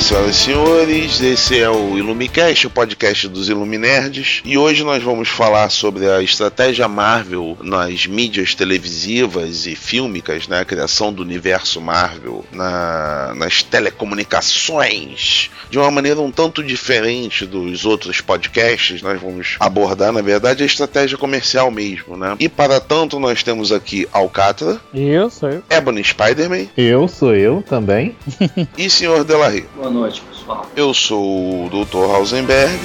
Olá, senhoras e senhores, esse é o Ilumicast, o podcast dos Iluminerds, e hoje nós vamos falar sobre a estratégia Marvel nas mídias televisivas e fílmicas, né, a criação do universo Marvel na, nas telecomunicações, de uma maneira um tanto diferente dos outros podcasts, nós vamos abordar, na verdade, a estratégia comercial mesmo, né? E para tanto, nós temos aqui Alcatra, Eu sou eu. Ebony Spider-Man Eu sou eu também. e Senhor Delarry. Boa noite, pessoal. Eu sou o Dr. Hausenberg.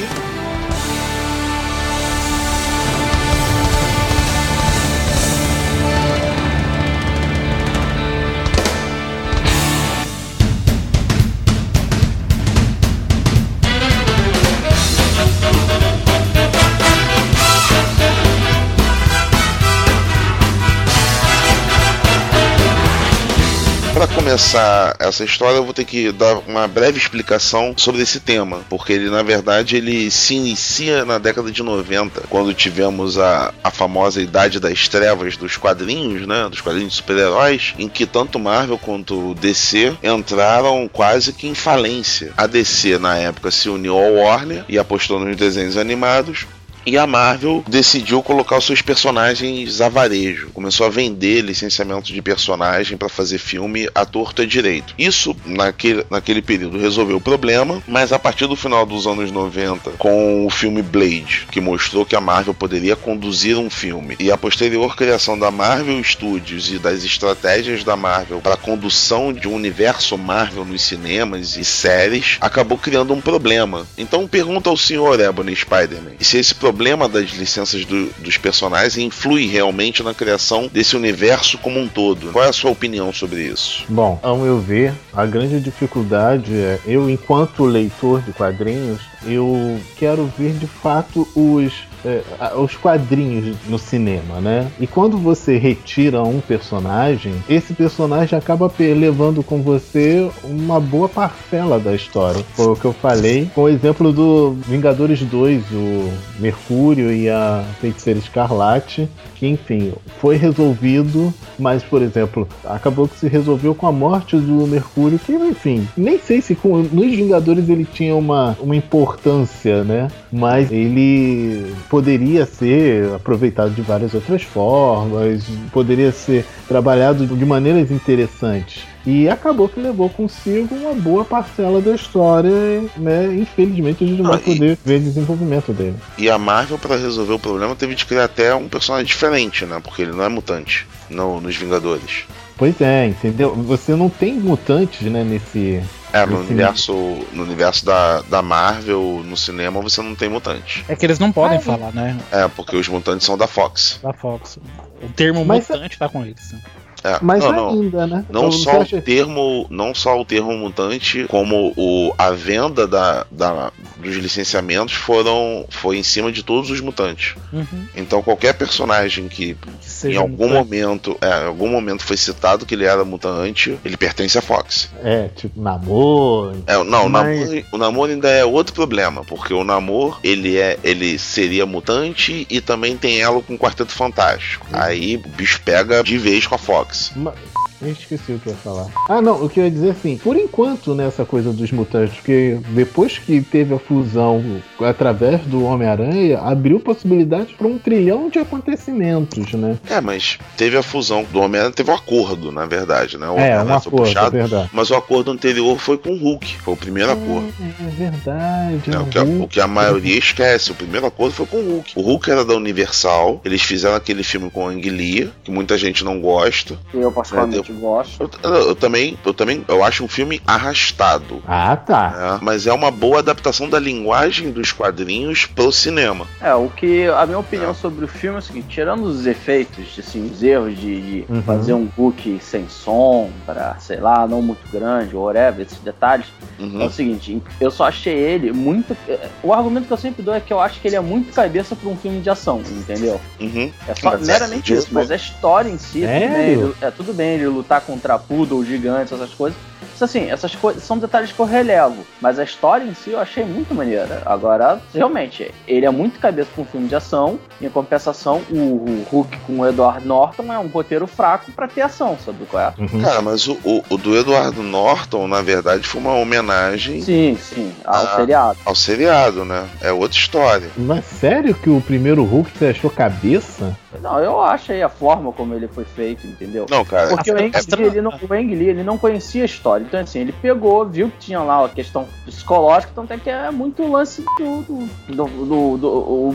Começar essa história, eu vou ter que dar uma breve explicação sobre esse tema, porque ele, na verdade, ele se inicia na década de 90, quando tivemos a, a famosa Idade das Trevas dos quadrinhos, né, dos quadrinhos de super-heróis, em que tanto Marvel quanto DC entraram quase que em falência. A DC, na época, se uniu ao Warner e apostou nos desenhos animados, e a Marvel decidiu colocar os seus personagens a varejo. Começou a vender licenciamento de personagem para fazer filme à torta direito. Isso, naquele, naquele período, resolveu o problema, mas a partir do final dos anos 90, com o filme Blade, que mostrou que a Marvel poderia conduzir um filme, e a posterior criação da Marvel Studios e das estratégias da Marvel para a condução de um universo Marvel nos cinemas e séries, acabou criando um problema. Então pergunta ao senhor Ebony Spider-Man se esse problema das licenças do- dos personagens influi realmente na criação desse universo como um todo. Qual é a sua opinião sobre isso? Bom, ao meu ver, a grande dificuldade é eu, enquanto leitor de quadrinhos, eu quero ver de fato os é, os quadrinhos no cinema, né? E quando você retira um personagem, esse personagem acaba levando com você uma boa parcela da história. Foi o que eu falei com o exemplo do Vingadores 2, o Mercúrio e a Feiticeira Escarlate, que enfim, foi resolvido, mas por exemplo, acabou que se resolveu com a morte do Mercúrio, que enfim, nem sei se com, nos Vingadores ele tinha uma, uma importância, né? Mas ele poderia ser aproveitado de várias outras formas, poderia ser trabalhado de maneiras interessantes. E acabou que levou consigo uma boa parcela da história, né? Infelizmente a gente não vai poder ver desenvolvimento dele. E a Marvel, para resolver o problema, teve de criar até um personagem diferente, né? Porque ele não é mutante no, nos Vingadores. Pois é, entendeu? Você não tem mutantes, né, nesse. É, no universo, no universo da, da Marvel, no cinema, você não tem mutante. É que eles não podem Ah, falar, né? É, porque os mutantes são da Fox. Da Fox. O termo Mas- mutante tá com eles. É, Mas não, não. ainda, né? Não Então, só, o termo, não só o termo mutante, como o, a venda da, da- dos licenciamentos foram foi em cima de todos os mutantes. Uhum. Então qualquer personagem que Que em seja algum mutante. momento, é, em algum momento foi citado que ele era mutante, ele pertence à Fox. É, tipo, namoro. É, não, o Mas- namoro, o namoro ainda é outro problema, porque o namoro ele é, ele seria mutante e também tem elo com o Quarteto Fantástico. Aí o bicho pega de vez com a Fox. Ma- Eu esqueci o que eu ia falar. Ah, não, o que eu ia dizer assim, por enquanto nessa coisa dos mutantes, porque depois que teve a fusão através do Homem-Aranha, abriu possibilidades para um trilhão de acontecimentos, né? É, mas teve a fusão do Homem-Aranha, teve um acordo, na verdade, né? O É, Homem-Aranha um foi acordo, é puxado, verdade. Mas o acordo anterior foi com o Hulk, foi o primeiro acordo. É, é verdade. É, o o, que a, o que a maioria esquece. O primeiro acordo foi com o Hulk. O Hulk era da Universal. Eles fizeram aquele filme com a Ang Lee, que muita gente não gosta. Eu particularmente gosto. Eu, eu também, eu também, eu acho um filme arrastado. Ah, tá. né? Mas é uma boa adaptação da linguagem dos quadrinhos pro cinema. É, o que a minha opinião sobre o filme é o seguinte, tirando os efeitos, assim, os erros de, de Uhum. fazer um book sem som, pra, sei lá, não muito grande, ou whatever, esses detalhes, é Uhum. o seguinte, eu só achei ele muito. O argumento que eu sempre dou é que eu acho que ele é muito cabeça pra um filme de ação, entendeu? Uhum. É só Mas meramente é- isso, mas a história em si, tudo bem, ele- é tudo bem ele lutar contra poodle, gigantes, essas coisas. Assim, essas coisas são detalhes que eu relevo, mas a história em si eu achei muito maneira. Agora, realmente, ele é muito cabeça com um filme de ação, em compensação, o, o Hulk com o Edward Norton é um roteiro fraco para ter ação, sabe qual é? Uhum. Cara, mas o, o, o, do Edward Norton, na verdade, foi uma homenagem. Sim, sim, ao a, seriado. Ao seriado, né? É outra história. Mas sério que o primeiro Hulk você achou cabeça? Não, eu acho aí a forma como ele foi feito, entendeu? Não, cara. Porque o Ang, é... Lee, ele não, o Ang Lee, ele não conhecia a história história. Então, assim, ele pegou, viu que tinha lá a questão psicológica, então até que é muito lance do. do. do. do. do.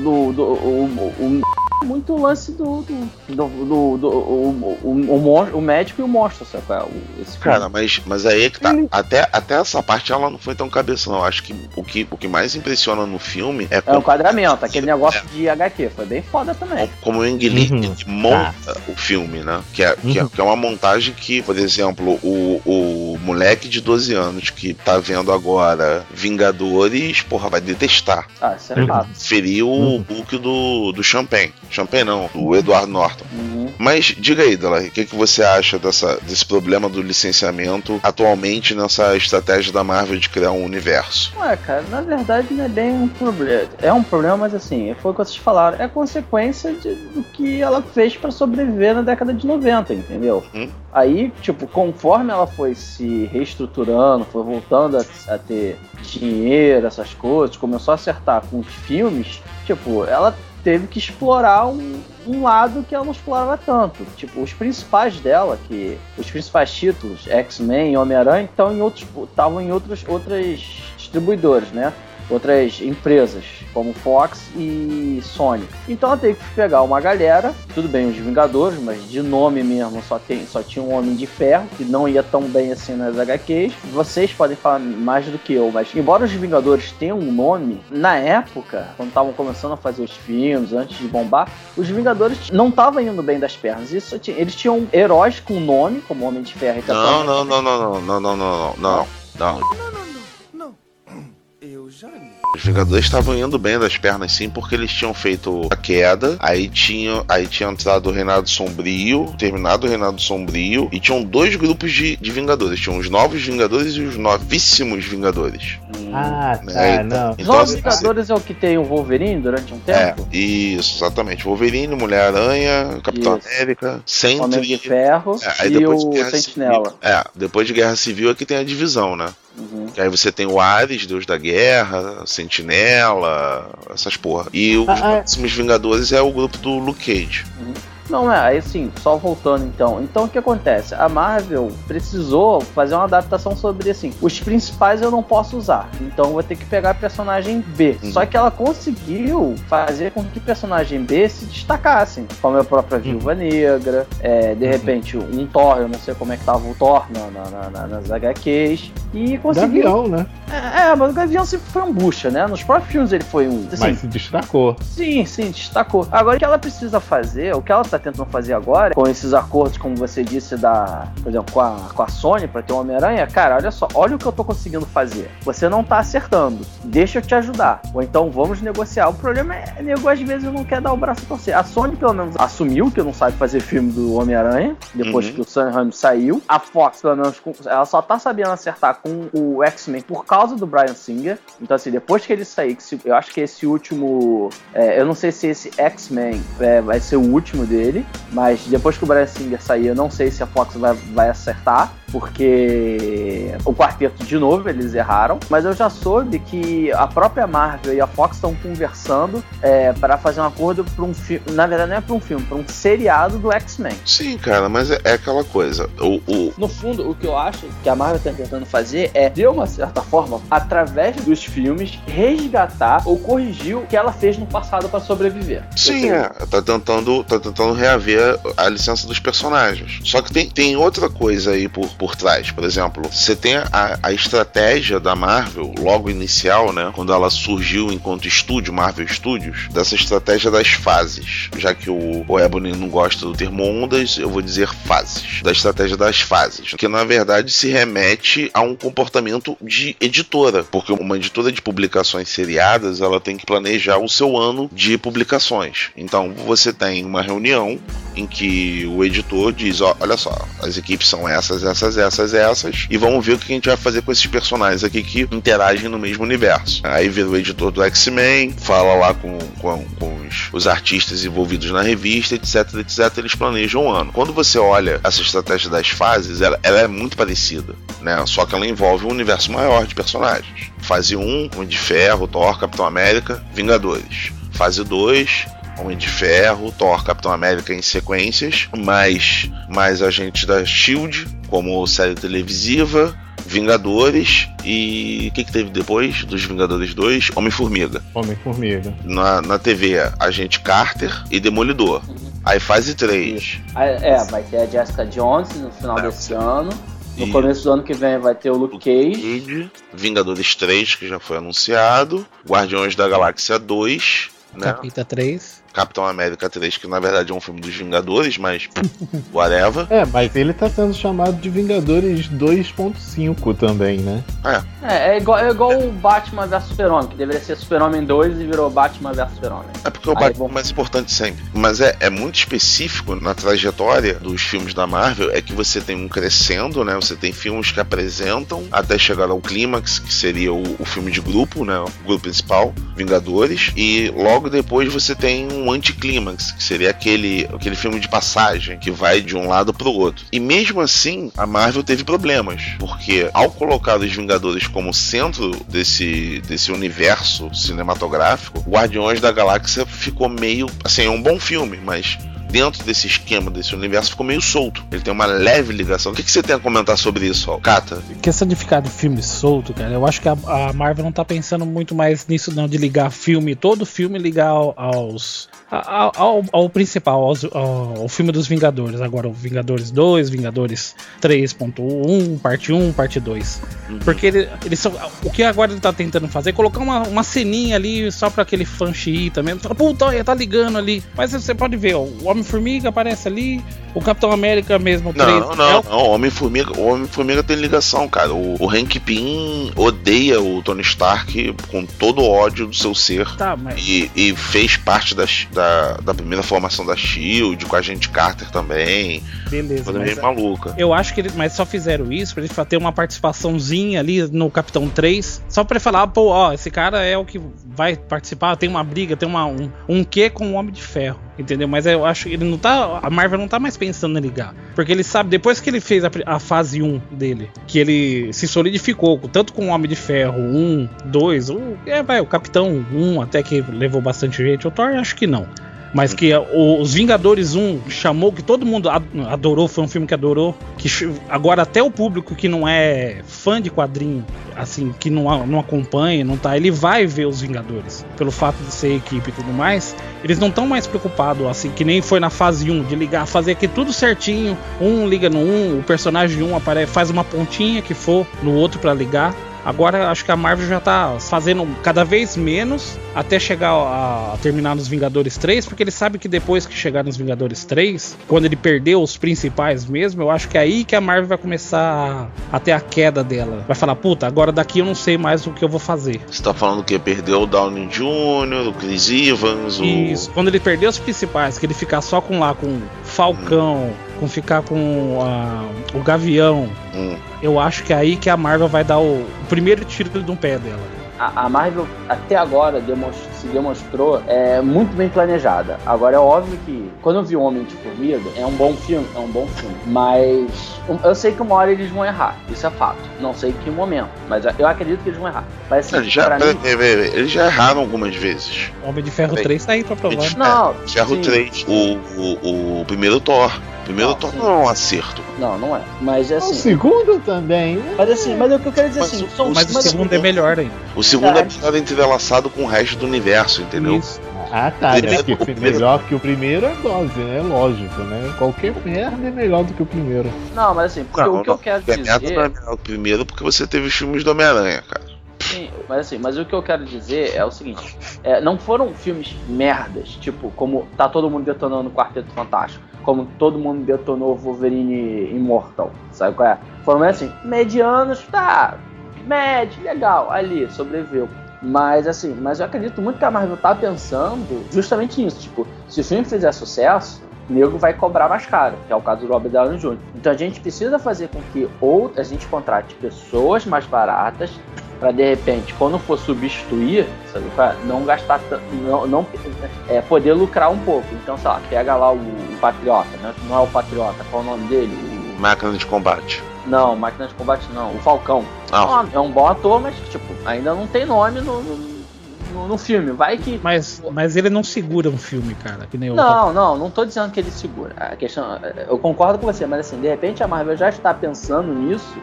do. do. muito lance do do, do, do, o, médico e o monstro, sabe? Esse Cara, mas, mas aí é que tá. Até, até essa parte ela não foi tão cabeção. Eu acho que o, que o que mais impressiona no filme é. É o enquadramento, aquele negócio de HQ. Foi bem foda também. Como o Ang monta o filme, né? Que é, que é uma montagem que por exemplo, o, o moleque de 12 anos que tá vendo agora Vingadores, porra, vai detestar. Ah, isso é fato. Feriu uhum. o book do, do Champagne. Champagne não, do Edward Norton. Uhum. Mas diga aí, Dela, o que, que você acha dessa, desse problema do licenciamento atualmente nessa estratégia da Marvel de criar um universo? Ué, cara, na verdade não é bem um problema. É um problema, mas assim, foi o que vocês falaram. É consequência de, do que ela fez para sobreviver na década de 90, entendeu? Hum. Aí, tipo, conforme ela foi se reestruturando, foi voltando a, a ter dinheiro, essas coisas, começou a acertar com os filmes, tipo, ela teve que explorar um, um, lado que ela não explorava tanto. Tipo, os principais dela, que os principais títulos, X-Men e Homem-Aranha, estão em outros, estavam em outros, outras distribuidores, né? Outras empresas, como Fox e Sony. Então ela teve que pegar uma galera, tudo bem, os Vingadores, mas de nome mesmo só, tem, só tinha um Homem de Ferro, que não ia tão bem assim nas HQs. Vocês podem falar mais do que eu, mas embora os Vingadores tenham um nome, na época, quando estavam começando a fazer os filmes, antes de bombar, os Vingadores não estavam indo bem das pernas. Isso, eles tinham heróis com nome, como Homem de Ferro e Capitão. Não, não, não, não, não, não, não, não, não, não. não. Os Vingadores estavam indo bem das pernas, sim, porque eles tinham feito a queda, aí tinham, aí tinha entrado o Reinado Sombrio, terminado o Reinado Sombrio, e tinham dois grupos de, de Vingadores. Tinham os novos Vingadores e os novíssimos Vingadores. Ah, né? tá, então, não. Então, Novos Vingadores é o que tem o Wolverine durante um tempo? É, isso, exatamente. Wolverine, Mulher-Aranha, Capitão isso. América, Sentry... Homem de Ferro é, e o Sentinela. Civil, é, depois de Guerra Civil é que tem a divisão, né? Uhum. aí você tem o Ares, Deus da Guerra, Sentinela, essas porra. E os ah, próximos é. Vingadores é o grupo do Luke Cage. Uhum. Não, é, aí assim, só voltando então. Então o que acontece? A Marvel precisou fazer uma adaptação sobre assim, os principais eu não posso usar, então eu vou ter que pegar personagem B. Uhum. Só que ela conseguiu fazer com que personagem B se destacassem, como a própria uhum. Viúva Negra, é, de uhum. repente um Thor, eu não sei como é que tava o Thor na, na, na, nas HQs, e conseguiu. Gavião, né? É, é, mas o Gavião sempre foi um bucha, né? Nos próprios filmes ele foi um. Assim, mas se destacou. Sim, sim, destacou. Agora o que ela precisa fazer, o que ela tá tentando fazer agora, com esses acordos, como você disse, da, por exemplo, com a, com a Sony para ter o Homem-Aranha, cara, olha só, olha o que eu tô conseguindo fazer. Você não tá acertando, deixa eu te ajudar. Ou então vamos negociar. O problema é, nego às vezes não quer dar o braço a torcer. A Sony, pelo menos, assumiu que não sabe fazer filme do Homem-Aranha, depois uhum. que o Sam Raimi saiu. A Fox, pelo menos, ela só tá sabendo acertar com o X-Men por causa do Brian Singer. Então, assim, depois que ele sair, eu acho que esse último. É, eu não sei se esse X-Men é, vai ser o último dele, mas depois que o Brian Singer sair, eu não sei se a Fox vai, vai acertar porque o quarteto, de novo, eles erraram. Mas eu já soube que a própria Marvel e a Fox estão conversando é, para fazer um acordo para um filme. Na verdade, não é para um filme, para um seriado do X-Men. Sim, cara, mas é, é aquela coisa. O, o, No fundo, o que eu acho que a Marvel está tentando fazer é, de uma certa forma, através dos filmes, resgatar ou corrigir o que ela fez no passado para sobreviver. Sim, é. Tá tentando, tá tentando reaver a licença dos personagens. Só que tem, tem outra coisa aí por, por trás. Por exemplo, você tem a, a, estratégia da Marvel, logo inicial, né? Quando ela surgiu enquanto estúdio, Marvel Studios, dessa estratégia das fases. Já que o, o Ebony não gosta do termo ondas, eu vou dizer fases. Da estratégia das fases. Que na verdade se remete a um comportamento de editora. Porque uma editora de publicações seriadas, ela tem que planejar o seu ano de publicações. Então você tem uma reunião em que o editor diz: ó, olha só, as equipes são essas, essas, essas, essas, e vamos ver o que a gente vai fazer com esses personagens aqui que interagem no mesmo universo. Aí vira o editor do X-Men, fala lá com, com, com os, os, artistas envolvidos na revista, etc, etc. Eles planejam o ano. Quando você olha essa estratégia das fases, ela, ela é muito parecida, né? Só que ela envolve um universo maior de personagens. Fase 1, Homem de Ferro, Thor, Capitão América, Vingadores. Fase 2, Homem de Ferro, Thor, Capitão América em sequências, mais, mais agentes da Shield, como série televisiva, Vingadores e o que, que teve depois dos Vingadores 2? Homem-Formiga. Homem-Formiga. Na, na TV, Agente Carter e Demolidor. Aí fase 3. É, vai ter a Jessica Jones no final é. desse ano. No e... começo do ano que vem vai ter o Luke Cage. Cage. Vingadores 3, que já foi anunciado. Guardiões da Galáxia 2. Né? Capita 3. Capitão América 3, que na verdade é um filme dos Vingadores, mas whatever. É, mas ele tá sendo chamado de Vingadores 2.5 também, né? É. É, é igual, é igual o Batman vs Super-Homem, que deveria ser Super-Homem 2 e virou Batman vs Super-Homem. É porque o Batman é mais importante sempre. Mas é, é muito específico na trajetória dos filmes da Marvel, é que você tem um crescendo, né? Você tem filmes que apresentam até chegar ao clímax, que seria o, o filme de grupo, né? O grupo principal, Vingadores, e logo depois você tem um um anticlímax, que seria aquele, aquele filme de passagem que vai de um lado para o outro. E mesmo assim, a Marvel teve problemas, porque ao colocar os Vingadores como centro desse, desse universo cinematográfico, Guardiões da Galáxia ficou meio. Assim, é um bom filme, mas dentro desse esquema, desse universo, ficou meio solto. Ele tem uma leve ligação. O que, que você tem a comentar sobre isso, ó? Cata? Questão de ficar de filme solto, cara, eu acho que a, a, Marvel não tá pensando muito mais nisso, não, de ligar filme, todo filme ligar aos. Ao, ao, ao, principal, aos, ao, filme dos Vingadores. Agora, o Vingadores 2, Vingadores 3.1, parte 1, parte 2. Uhum. Porque ele, eles são. O que agora ele tá tentando fazer é colocar uma, uma ceninha ali só pra aquele fã também. Puta, tá ligando ali. Mas você pode ver, ó, o Homem Homem-Formiga aparece ali, o Capitão América mesmo. Não, 3, não, não, não. Homem-Formiga, o Homem-Formiga tem ligação, cara. O, o Hank Pym odeia o Tony Stark com todo o ódio do seu ser. Tá, mas... e, e fez parte da, da, da, primeira formação da Shield, com a gente Carter também. Beleza. Coisa meio maluca. Eu acho que eles mas só fizeram isso pra eles ter uma participaçãozinha ali no Capitão 3, só pra falar, pô, ó, esse cara é o que vai participar, tem uma briga, tem uma, um, um quê com o Homem de Ferro. Entendeu? Mas eu acho que ele não tá. A Marvel não tá mais pensando em ligar. Porque ele sabe, depois que ele fez a, a fase 1 dele, que ele se solidificou, tanto com o Homem de Ferro 1, 2, o, é, vai, o Capitão 1, até que levou bastante gente. O Thor, acho que não. Mas que os Vingadores 1 chamou, que todo mundo adorou, foi um filme que adorou. Que agora até o público que não é fã de quadrinho, assim, que não, não acompanha, não tá, ele vai ver os Vingadores. Pelo fato de ser equipe e tudo mais. Eles não estão mais preocupados, assim, que nem foi na fase 1, de ligar, fazer aqui tudo certinho. Um liga no 1, o personagem 1 aparece, faz uma pontinha que for no outro para ligar. Agora acho que a Marvel já tá fazendo cada vez menos até chegar a, a, terminar nos Vingadores 3, porque ele sabe que depois que chegar nos Vingadores 3, quando ele perdeu os principais mesmo, eu acho que é aí que a Marvel vai começar a, a ter a queda dela. Vai falar, puta, agora daqui eu não sei mais o que eu vou fazer. Você tá falando que perdeu o Downey Jr., o Chris Evans, o... Isso, quando ele perdeu os principais, que ele ficar só com lá, com Falcão, hum com ficar com uh, o Gavião, hum. eu acho que é aí que a Marvel vai dar o, o primeiro tiro de um pé dela a, Marvel até agora demonstrou, se demonstrou é, muito bem planejada. Agora é óbvio que quando eu vi o Homem de Formiga, é um bom filme, é um bom filme. Mas eu sei que uma hora eles vão errar, isso é fato. Não sei que momento, mas eu acredito que eles vão errar. Mas assim, eles, já, mim, eles já erraram algumas vezes. Homem de Ferro 3 tá aí pra provar. Não, é, Ferro sim. 3, o, o, o primeiro Thor. Primeiro não, não é um acerto. Não, não é. Mas é assim. O segundo também. Mas assim, mas é o que eu quero dizer mas assim. O, mas o segundo é melhor ainda. O segundo é melhor entrelaçado com o resto do universo, entendeu? Isso. Ah, tá. Primeiro, né? Porque melhor que o primeiro é dose, né? Lógico, né? Qualquer merda é melhor do que o primeiro. Não, mas assim, porque não, o que não, eu quero dizer. Não é melhor que o primeiro porque você teve os filmes do Homem-Aranha, cara. Sim, mas assim, mas o que eu quero dizer é o seguinte: é, não foram filmes merdas, tipo, como tá todo mundo detonando o Quarteto Fantástico, como todo mundo detonou Wolverine Immortal, sabe qual é? Foram assim, medianos, tá, médio, legal, ali, sobreviveu. Mas assim, mas eu acredito muito que a Marvel tá pensando justamente nisso, tipo, se o filme fizer sucesso, nego vai cobrar mais caro, que é o caso do Robert Downey Jr. Então a gente precisa fazer com que ou a gente contrate pessoas mais baratas para de repente, quando for substituir, sabe, não gastar não, não é, poder lucrar um pouco. Então, sei lá, pega lá o, o Patriota, né? Não é o Patriota, qual é o nome dele? O... Máquina de combate. Não, Máquina de combate não, o Falcão. Ah. É um bom ator, mas tipo, ainda não tem nome no, no no, no, filme. Vai que. Mas, mas ele não segura um filme, cara. Que nem não, não, não tô dizendo que ele segura. A questão. Eu concordo com você, mas assim, de repente a Marvel já está pensando nisso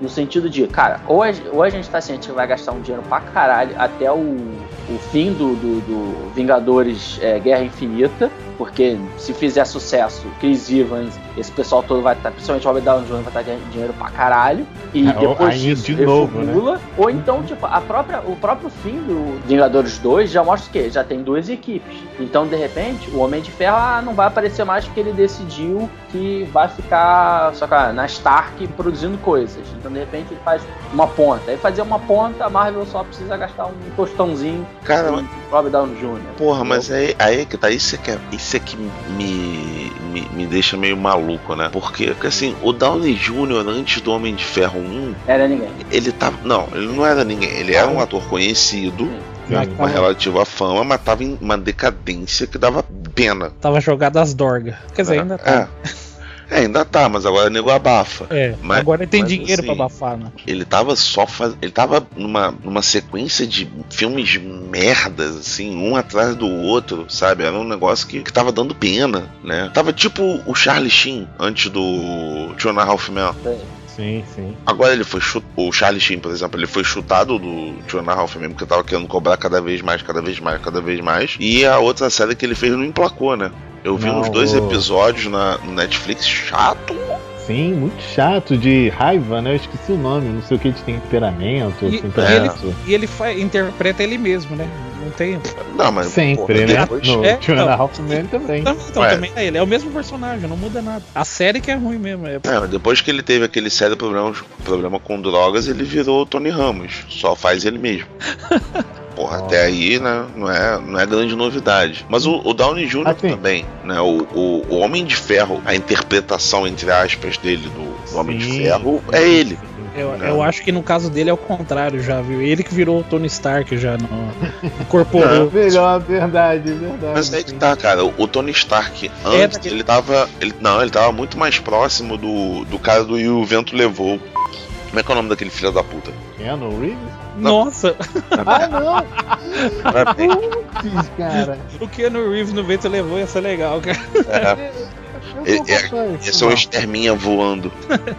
no sentido de, cara, ou a, ou a gente tá ciente que vai gastar um dinheiro pra caralho até o, o fim do, do, do Vingadores é, Guerra Infinita, porque se fizer sucesso, Chris Evans, esse pessoal todo vai estar, tá, principalmente o Robert Downey Jr. vai estar tá ganhando dinheiro pra caralho, e é, depois disso de novo, né? ou então, tipo, a própria, o próprio fim do Vingadores 2 já mostra o quê? Já tem duas equipes. Então, de repente, o Homem de Ferro ah, não vai aparecer mais porque ele decidiu que vai ficar só que, ah, na Stark produzindo coisas. Então, então, de repente, ele faz uma ponta. Aí fazer uma ponta, a Marvel só precisa gastar um tostãozinho Cara, mas... Robert Downey Jr. Porra, mas aí, aí que tá. Isso é que, é, isso é que me, me, me deixa meio maluco, né? Porque, porque, assim, o Downey Jr., antes do Homem de Ferro 1. Era ninguém. Ele tava. Não, ele não era ninguém. Ele era um ator conhecido. Sim. Uma relativa fama, mas tava em uma decadência que dava pena. Tava jogado as dorgas. Quer dizer, é, ainda tá. É. É, ainda tá, mas agora o nego abafa. É, mas, agora ele tem dinheiro assim, pra abafar, né? Ele tava só faz... Ele tava numa, numa sequência de filmes merdas, assim, um atrás do outro, sabe? Era um negócio que, que tava dando pena, né? Tava tipo o Charlie Sheen antes do Two and a Half Men. Sim, sim. Agora ele foi chutado. O Charlie Sheen, por exemplo, ele foi chutado do a Half Men porque tava querendo cobrar cada vez mais, cada vez mais, cada vez mais. E a outra série que ele fez não emplacou, né? Eu vi não, uns dois episódios na, no Netflix chato. Sim, muito chato, de raiva, né? Eu esqueci o nome, não sei o que de temperamento. E, temperamento. e ele, e ele interpreta ele mesmo, né? Não tem. Não, mas. Sempre, né? Depois... No é, Two então, também. Então, então também é ele. É o mesmo personagem, não muda nada. A série que é ruim mesmo. É... é depois que ele teve aquele sério problema, problema com drogas, ele virou o Tony Ramos. Só faz ele mesmo. Porra, até aí, né, não é, não é grande novidade. Mas o, o Downey Jr. Ah, também, né? O, o, o, Homem de Ferro, a interpretação, entre aspas, dele do, do Homem de Ferro é ele. Eu, eu, acho que no caso dele é o contrário já, viu? Ele que virou o Tony Stark já no, incorporou. É, melhor, verdade, verdade. Mas aí que tá, cara. O, Tony Stark, é antes, é ele tava. Ele, não, ele tava muito mais próximo do, do cara do E o Vento Levou. Como é que é o nome daquele filho da puta? Keanu Reeves? Nossa! ah, não! Putz, cara. O Keanu Reeves no vento levou, ia ser legal, cara. É. Esse é um exterminha voando.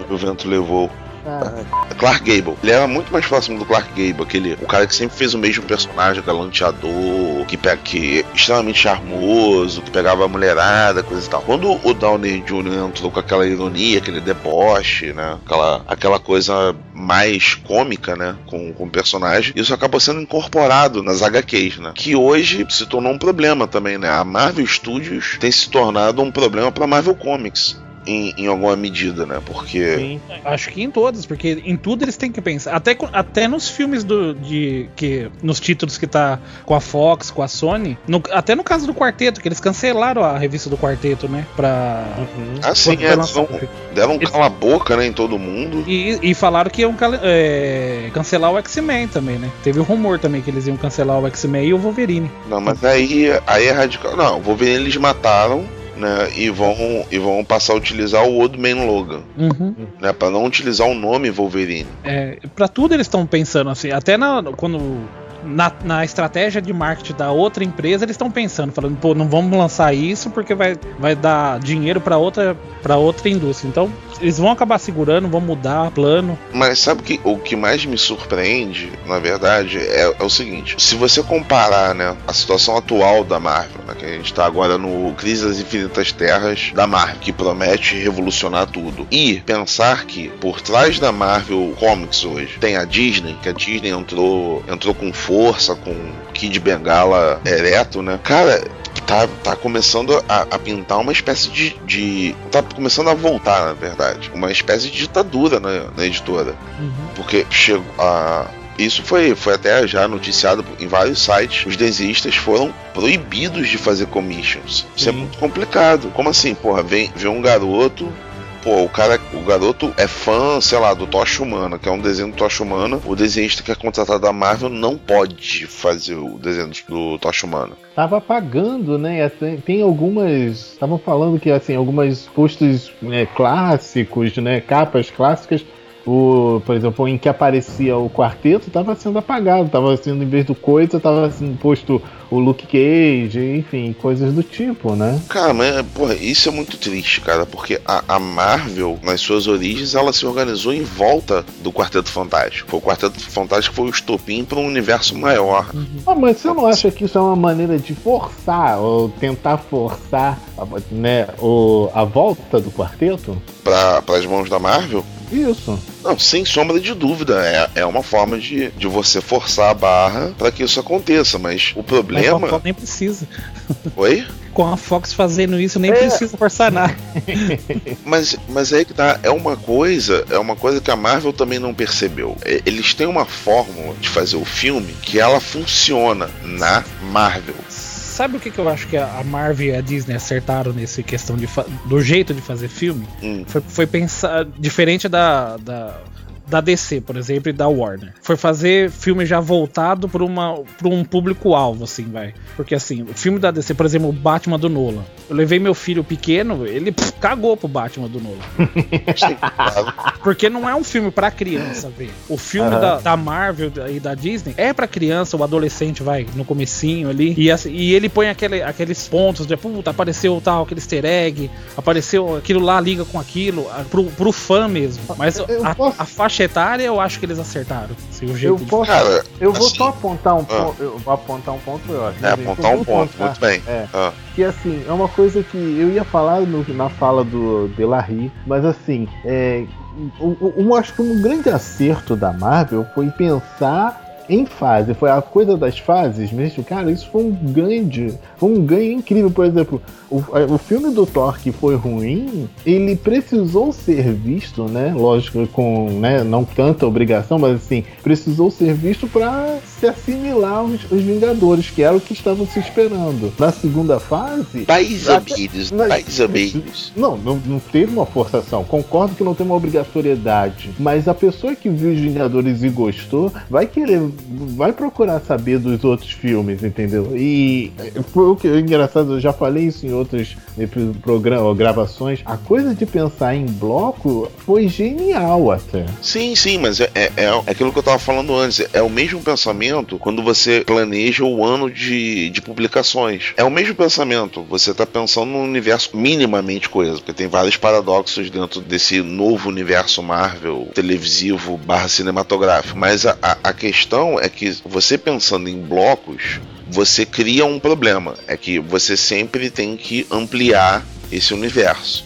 o vento levou. Ah. Clark Gable. Ele era muito mais próximo do Clark Gable, aquele, o cara que sempre fez o mesmo personagem, galanteador, que, que é extremamente charmoso, que pegava a mulherada, coisa e tal. Quando o Downey Jr. entrou com aquela ironia, aquele deboche, né? Aquela, aquela coisa mais cômica, né? Com, com o personagem, isso acabou sendo incorporado nas HQs, né? Que hoje se tornou um problema também, né? A Marvel Studios tem se tornado um problema para Marvel Comics em, em, alguma medida, né? Porque. Sim, acho que em todas, porque em tudo eles têm que pensar. Até, até nos filmes do, de. que Nos títulos que tá com a Fox, com a Sony. No, até no caso do quarteto, que eles cancelaram a revista do quarteto, né? Pra. Uhum. Ah, sim, é, deram, deram um cala-boca, né, em todo mundo. E, e falaram que iam é, cancelar o X-Men também, né? Teve um rumor também que eles iam cancelar o X-Men e o Wolverine. Não, mas aí, aí é radical. Não, o Wolverine eles mataram né, e vão e vão passar a utilizar o Old Man Logan, uhum. né, para não utilizar o nome Wolverine. É, para tudo eles estão pensando assim, até na, quando na, na, estratégia de marketing da outra empresa, eles estão pensando, falando, pô, não vamos lançar isso porque vai, vai dar dinheiro para outra para outra indústria. Então, eles vão acabar segurando, vão mudar plano. Mas sabe que, o que mais me surpreende, na verdade, é, é o seguinte: se você comparar né, a situação atual da Marvel, né, que a gente tá agora no Crise das Infinitas Terras da Marvel, que promete revolucionar tudo, e pensar que por trás da Marvel Comics hoje tem a Disney, que a Disney entrou, entrou com força, com Kid Bengala ereto, né? Cara, tá, tá começando a, a pintar uma espécie de, de, tá começando a voltar, na verdade. Uma espécie de ditadura na, na editora. Uhum. Porque chegou a. Isso foi, foi até já noticiado em vários sites. Os desenhistas foram proibidos de fazer commissions. Isso é muito complicado. Como assim, porra? Vem, vem um garoto pô, o cara, o garoto é fã, sei lá, do Tocha Humana, que é um desenho do Tocha Humana. O desenhista que é contratado da Marvel não pode fazer o desenho do Tocha Humana. Tava pagando, né? Tem, tem algumas. Estavam falando que assim, algumas postos né, clássicos, né? Capas clássicas o, por exemplo, em que aparecia o quarteto, estava sendo apagado, estava sendo, em vez do coisa, estava sendo posto o Luke Cage, enfim, coisas do tipo, né? Cara, mas, porra, isso é muito triste, cara, porque a, a Marvel, nas suas origens, ela se organizou em volta do Quarteto Fantástico. O Quarteto Fantástico foi o estopim para um universo maior. Uhum. Ah, mas você não acha que isso é uma maneira de forçar, ou tentar forçar, né, o, a volta do quarteto? Para as mãos da Marvel? Isso. Não, sem sombra de dúvida. É, é uma forma de, de você forçar a barra para que isso aconteça. Mas o problema. Mas a Fox nem precisa. Oi? Com a Fox fazendo isso, nem é. precisa forçar nada. mas, mas aí que tá. É uma coisa. É uma coisa que a Marvel também não percebeu. Eles têm uma fórmula de fazer o filme que ela funciona na Marvel sabe o que, que eu acho que a Marvel e a Disney acertaram nesse questão de do jeito de fazer filme? Hum. Foi, foi pensar diferente da, da da DC, por exemplo, e da Warner. Foi fazer filme já voltado para um público-alvo, assim, vai. Porque, assim, o filme da DC, por exemplo, o Batman do Nolan. Eu levei meu filho pequeno, ele pff, cagou pro Batman do Nolan. Porque não é um filme para criança ver. O filme uhum. da, da, Marvel e da Disney é para criança, o adolescente vai no comecinho ali. E, assim, e ele põe aquele, aqueles pontos de, puta, apareceu tal, aquele easter egg, apareceu aquilo lá, liga com aquilo, pro, pro fã mesmo. Mas a, a faixa faixa etária, eu acho que eles acertaram. Assim, o jeito eu, posso, Cara, eu vou assim, só apontar um ah. ponto. Eu vou apontar um ponto, eu acho. É, apontar um ponto, muito bem. É, ah. Que assim, é uma coisa que eu ia falar no, na fala do Delarry, mas assim, é, um, um, acho que um grande acerto da Marvel foi pensar em fase, foi a coisa das fases mesmo, cara, isso foi um grande, foi um ganho incrível, por exemplo, o, o filme do Thor que foi ruim, ele precisou ser visto, né? Lógico, com né, não tanta obrigação, mas assim, precisou ser visto para se assimilar aos, os Vingadores, que era o que estavam se esperando. Na segunda fase. Mais amigos, mais amigos. Não, não, não teve uma forçação. Concordo que não tem uma obrigatoriedade. Mas a pessoa que viu os Vingadores e gostou, vai querer, vai procurar saber dos outros filmes, entendeu? E foi o que é engraçado, eu já falei isso em outros programas, gravações, a coisa de pensar em bloco foi genial até. Sim, sim, mas é, é, é aquilo que eu tava falando antes. É o mesmo pensamento quando você planeja o ano de, de publicações. É o mesmo pensamento. Você tá pensando num universo minimamente coeso, porque tem vários paradoxos dentro desse novo universo Marvel televisivo barra cinematográfico. Mas a, a, a questão é que você pensando em blocos, você cria um problema. É que você sempre tem que ampliar esse universo.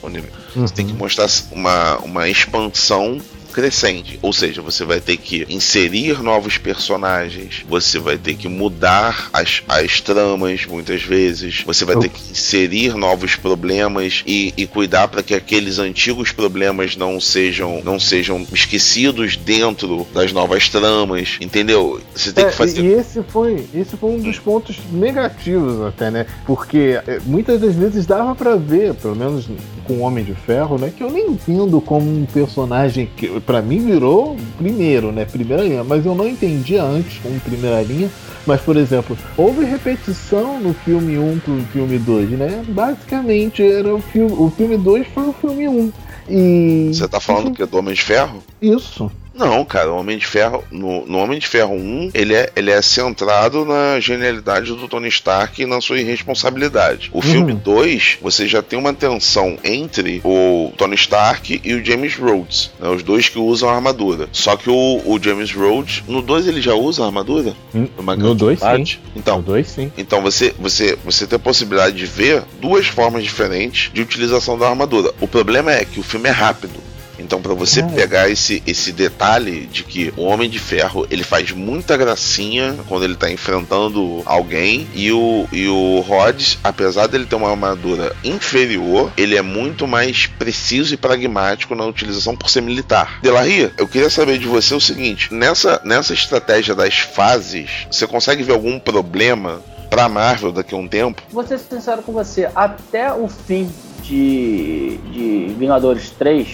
Você tem que uhum. mostrar uma, uma expansão crescente. Ou seja, você vai ter que inserir novos personagens, você vai ter que mudar as, as tramas muitas vezes, você vai ter que inserir novos problemas e, e cuidar para que aqueles antigos problemas não sejam, não sejam esquecidos dentro das novas tramas, entendeu? Você tem é, que fazer. E esse foi, esse foi um dos pontos negativos até, né? Porque é, muitas das vezes dava para ver, pelo menos com o Homem de Ferro, né? Que eu nem entendo como um personagem que para mim virou primeiro, né? Primeira linha, mas eu não entendia antes como primeira linha. Mas, por exemplo, houve repetição no filme 1 pro filme 2, né? Basicamente, era o filme, o filme 2 foi o filme 1. E. Você tá falando que é do Homem de Ferro? Isso. Não, cara, o Homem de Ferro, no, no, Homem de Ferro 1, ele é, ele é centrado na genialidade do Tony Stark e na sua irresponsabilidade. O uhum. filme 2, você já tem uma tensão entre o Tony Stark e o James Rhodes, né, os dois que usam a armadura. Só que o, o James Rhodes, no 2 ele já usa a armadura? Hum, no 2 sim. Então, no 2 sim. Então você, você, você tem a possibilidade de ver duas formas diferentes de utilização da armadura. O problema é que o filme é rápido. Então, para você é. pegar esse, esse detalhe de que o Homem de Ferro ele faz muita gracinha quando ele tá enfrentando alguém e o, e o Rhodes, apesar dele ter uma armadura inferior, ele é muito mais preciso e pragmático na utilização por ser militar. Delaria, eu queria saber de você o seguinte: nessa, nessa estratégia das fases, você consegue ver algum problema pra Marvel daqui a um tempo? Vou ser sincero com você, até o fim de, de Vingadores 3,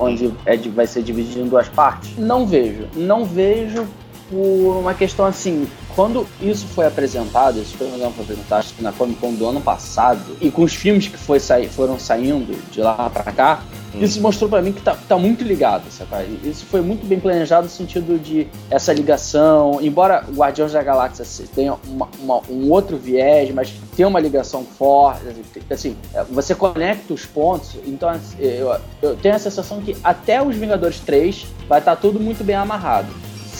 onde é, vai ser dividido em duas partes? Não vejo. Não vejo por uma questão assim. Quando isso foi apresentado, esse filme foi apresentado na Comic Con do ano passado, e com os filmes que foi foram saindo de lá para cá, Hum. Isso mostrou para mim que tá, tá muito ligado, sabe? Isso foi muito bem planejado no sentido de essa ligação, embora Guardiões da Galáxia tenha uma, uma, um outro viés, mas tem uma ligação forte, assim, é, você conecta os pontos, então assim, eu, eu tenho a sensação que até os Vingadores 3 vai estar tá tudo muito bem amarrado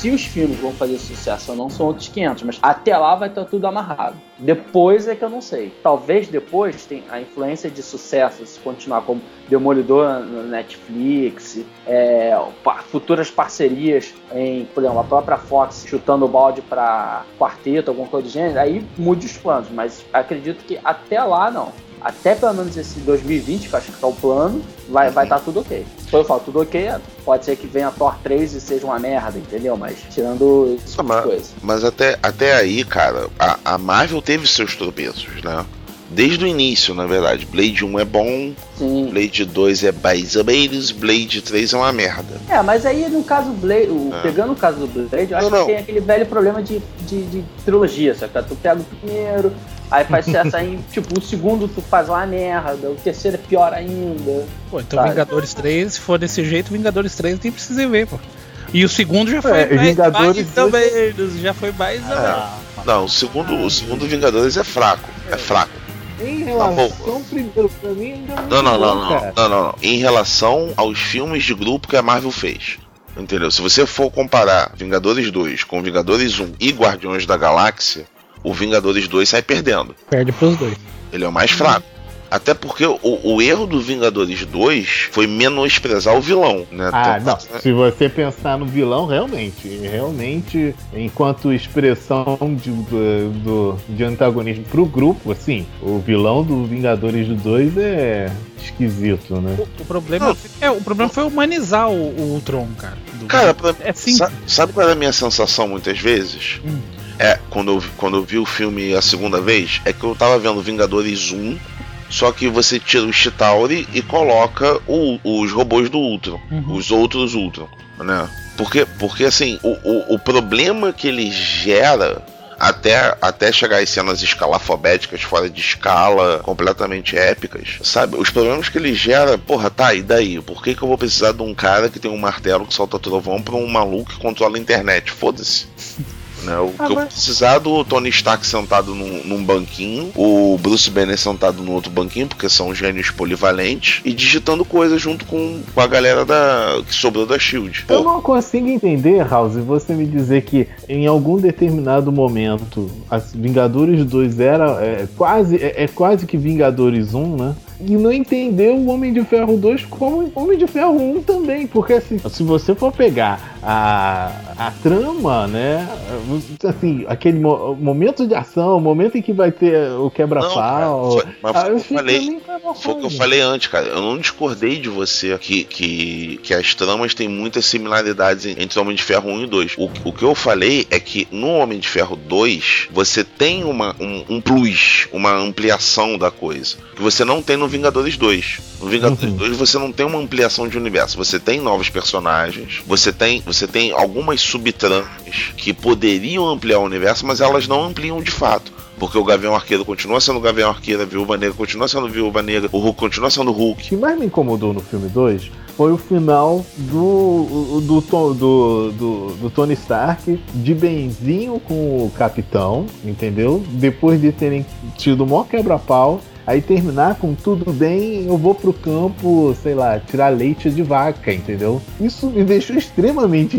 se os filmes vão fazer sucesso ou não são outros 500, mas até lá vai estar tudo amarrado. Depois é que eu não sei. Talvez depois tem a influência de sucesso, se continuar como Demolidor no Netflix, é, futuras parcerias em, por exemplo, a própria Fox chutando o balde para quarteto, alguma coisa do gênero, aí mude os planos, mas acredito que até lá não até pelo menos esse 2020, que eu acho que tá o plano, vai estar vai tá tudo ok. Quando eu falo tudo ok, pode ser que venha Thor 3 e seja uma merda, entendeu? Mas tirando isso mas, coisas. Mas até, até aí, cara, a, a Marvel teve seus tropeços, né? Desde o início, na verdade. Blade 1 é bom, Sim. Blade 2 é mais ou menos, Blade 3 é uma merda. É, mas aí no caso Blade, o, é. pegando o caso do Blade, eu acho não, que tem aquele velho problema de, de, de trilogia, sabe? Tu pega o primeiro, Aí faz sucesso aí, tipo, o segundo tu faz uma merda, o terceiro é pior ainda. Pô, então sabe? Vingadores 3, se for desse jeito, Vingadores 3 nem precisa ver, pô. E o segundo já foi é, mais, Vingadores mais também, já foi mais ah, Não, o segundo, o segundo Vingadores é fraco, é fraco. Em tá relação tá primeiro pra mim ainda não, não, não, não, não, não, não. Em relação aos filmes de grupo que a Marvel fez. Entendeu? Se você for comparar Vingadores 2 com Vingadores 1 e Guardiões da Galáxia, o Vingadores 2 sai perdendo. Perde pros dois. Ele é o mais fraco. Até porque o, o, erro do Vingadores 2 foi menosprezar o vilão, né? Ah, então, não. Se você pensar no vilão, realmente, realmente, enquanto expressão de, do, de antagonismo pro grupo, assim, o vilão do Vingadores 2 é esquisito, né? O, o problema, é, o problema foi humanizar o, o Ultron, cara. Do... Cara, pra, é sabe, sabe qual é a minha sensação muitas vezes? Hum é, quando eu, quando eu vi o filme a segunda vez, é que eu tava vendo Vingadores 1, só que você tira o Chitauri e coloca o, os robôs do Ultron, uhum. os outros Ultron, né? Porque, porque assim, o, o, o problema que ele gera até, até chegar às cenas escalafobéticas fora de escala, completamente épicas, sabe? Os problemas que ele gera, porra, tá, e daí? Por que, que eu vou precisar de um cara que tem um martelo que solta trovão pra um maluco que controla a internet? Foda-se. Né? O ah, que eu precisar do Tony Stark sentado num, num, banquinho, o Bruce Banner sentado no outro banquinho, porque são gênios polivalentes, e digitando coisas junto com, com a galera da que sobrou da Shield. Eu não consigo entender, House, você me dizer que em algum determinado momento as Vingadores 2 era é, quase é, é quase que Vingadores 1, né? E não entendeu o Homem de Ferro 2 como Homem de Ferro 1 também, porque assim, se você for pegar a, a trama, né, assim, aquele mo momento de ação, o momento em que vai ter o quebra-pau. Mas foi, eu falei, foi o que eu falei antes, cara. Eu não discordei de você que, que, que as tramas têm muitas similaridades entre Homem de Ferro 1 e 2. O, o que eu falei é que no Homem de Ferro 2 você tem uma, um, um plus, uma ampliação da coisa. Que você não tem no Vingadores 2. No Vingadores uhum. 2 você não tem uma ampliação de universo, você tem novos personagens, você tem, você tem algumas subtramas que poderiam ampliar o universo, mas elas não ampliam de fato. Porque o Gavião Arqueiro continua sendo o Gavião Arqueiro, a Viúva Negra continua sendo Viúva Negra, o Hulk continua sendo o Hulk. O que mais me incomodou no filme 2 foi o final do, do, do, do, do Tony Stark de benzinho com o Capitão, entendeu? Depois de terem tido o maior quebra-pau Aí terminar com tudo bem, eu vou pro campo, sei lá, tirar leite de vaca, entendeu? Isso me deixou extremamente,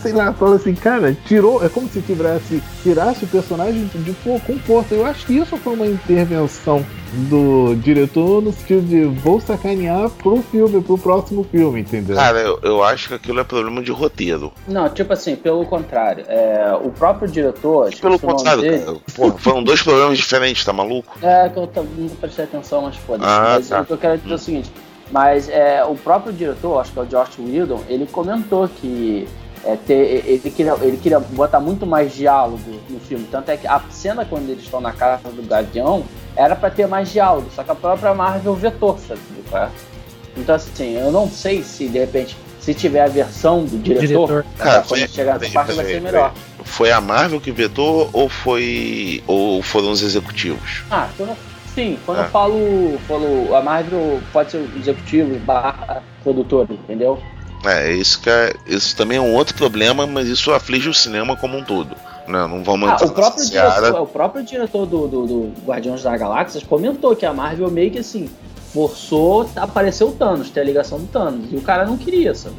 sei lá, fala assim, cara, tirou, é como se tivesse, tirasse o personagem de conforto. Eu acho que isso foi uma intervenção do diretor no sentido de vou sacanear pro filme, pro próximo filme, entendeu? Cara, eu, eu acho que aquilo é problema de roteiro. Não, tipo assim, pelo contrário. É, o próprio diretor. Pelo contrário, dele... cara. Porra, foram dois problemas diferentes, tá maluco? É, que eu não prestei atenção, mas foda-se. Ah, mas tá. o que eu quero dizer é o seguinte. Mas é, o próprio diretor, acho que é o George Whedon, ele comentou que é, ter, ele, queria, ele queria botar muito mais diálogo no filme. Tanto é que a cena quando eles estão na casa do Guardião era para ter mais diálogo, só que a própria Marvel vetou, sabe? É? Então, assim, eu não sei se de repente, se tiver a versão do diretor, diretor. Cara, quando foi, chegar nessa parte vai ser melhor. Foi a Marvel que vetou ou foi ou foram os executivos? Ah, sim, quando ah. eu falo, falo a Marvel pode ser executivo barra produtor, entendeu? É, isso, que é, isso também é um outro problema, mas isso aflige o cinema como um todo. Né? Não vamos ah, o, próprio diretor, o próprio diretor do, do, do Guardiões da Galáxia comentou que a Marvel meio que assim forçou aparecer o Thanos, ter a ligação do Thanos. E o cara não queria, sabe?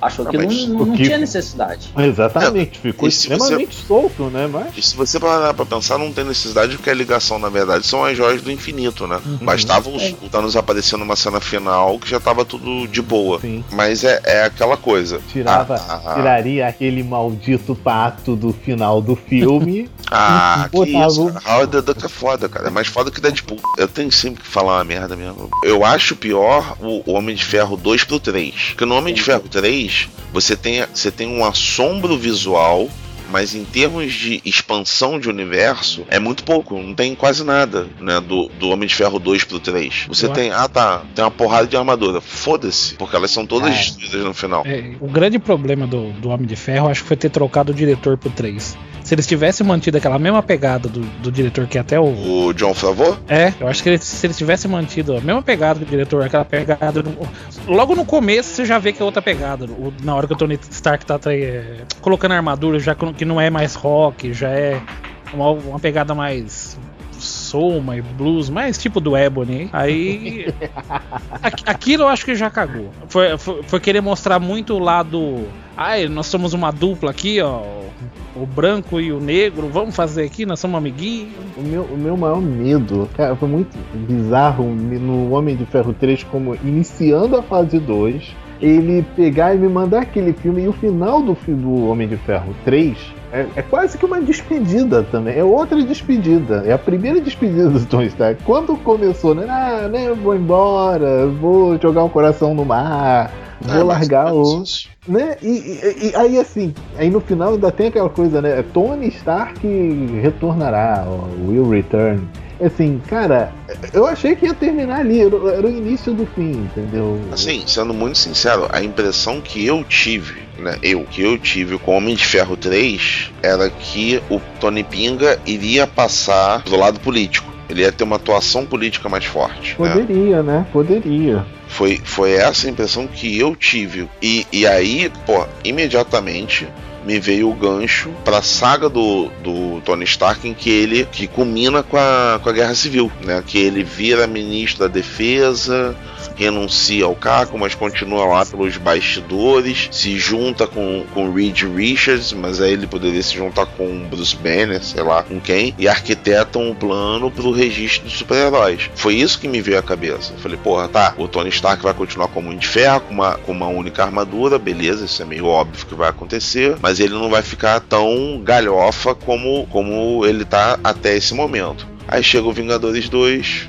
Achou que não, não, não que... tinha necessidade. Exatamente, ficou extremamente você... solto, né? Mas... E se você parar pra pensar, não tem necessidade, porque a ligação, na verdade, são as joias do infinito, né? Uhum. Bastava os, é. o Thanos aparecer numa cena final que já tava tudo de boa. Sim. Mas é, é aquela coisa. Tirava, ah, ah, tiraria aquele maldito pato do final do filme. ah, que botava... isso. Howard the Duck é foda, cara. É mais foda que Deadpool. Eu tenho sempre que falar uma merda mesmo. Eu acho pior o Homem de Ferro 2 pro 3. Porque no Homem de Ferro 3 você tem, você tem um assombro visual mas em termos de expansão de universo, é muito pouco, não tem quase nada, né? Do, do Homem de Ferro 2 pro 3. Você Eu tem, acho... ah tá, tem uma porrada de armadura. Foda-se, porque elas são todas é. destruídas no final. É, o grande problema do, do Homem de Ferro, acho que foi ter trocado o diretor pro 3. Se eles tivessem mantido aquela mesma pegada do, do diretor que até o. O John Favreau? É, eu acho que eles, se eles tivessem mantido a mesma pegada do diretor, aquela pegada. logo no começo você já vê que é outra pegada. Na hora que o Tony Stark tá é, colocando a armadura, já que não é mais rock, já é uma, uma pegada mais soul, mais blues, mais tipo do Ebony. Aí. aquilo eu acho que já cagou. Foi, foi, foi, querer mostrar muito o lado. Ai, nós somos uma dupla aqui, ó o branco e o negro, vamos fazer aqui, nós somos amiguinhos. O meu, o meu maior medo, cara, foi muito bizarro no Homem de Ferro 3, como iniciando a fase 2, ele pegar e me mandar aquele filme e o final do, do Homem de Ferro 3 é, é, quase que uma despedida também. É outra despedida. É a primeira despedida do Tony Stark. Quando começou, né? Ah, né? Vou embora, vou jogar o coração no mar, vou ah, largar o. Né? E, e, e, aí, assim, aí no final ainda tem aquela coisa, né? Tony Stark retornará, will return. Assim, cara, eu achei que ia terminar ali, era, o início do fim, entendeu? Assim, sendo muito sincero, a impressão que eu tive né, eu, que eu tive com Homem de Ferro 3 era que o Tony Pinga iria passar do lado político. Ele ia ter uma atuação política mais forte. Né? Poderia, né? né? Poderia. Foi, foi essa impressão que eu tive. E, e aí, pô, imediatamente me veio o gancho pra saga do, do Tony Stark em que ele que culmina com a, com a Guerra Civil, né? Que ele vira ministro da Defesa, renuncia ao cargo, mas continua lá pelos bastidores, se junta com, com Reed Richards, mas aí ele poderia se juntar com Bruce Banner, sei lá com quem, e arquitetam um plano pro registro de super-heróis. Foi isso que me veio à cabeça. Eu falei, porra, tá, o Tony Stark vai continuar como um de ferro, com uma, com uma única armadura, beleza, isso é meio óbvio que vai acontecer, mas ele não vai ficar tão galhofa como, como ele tá até esse momento. Aí chega o Vingadores 2,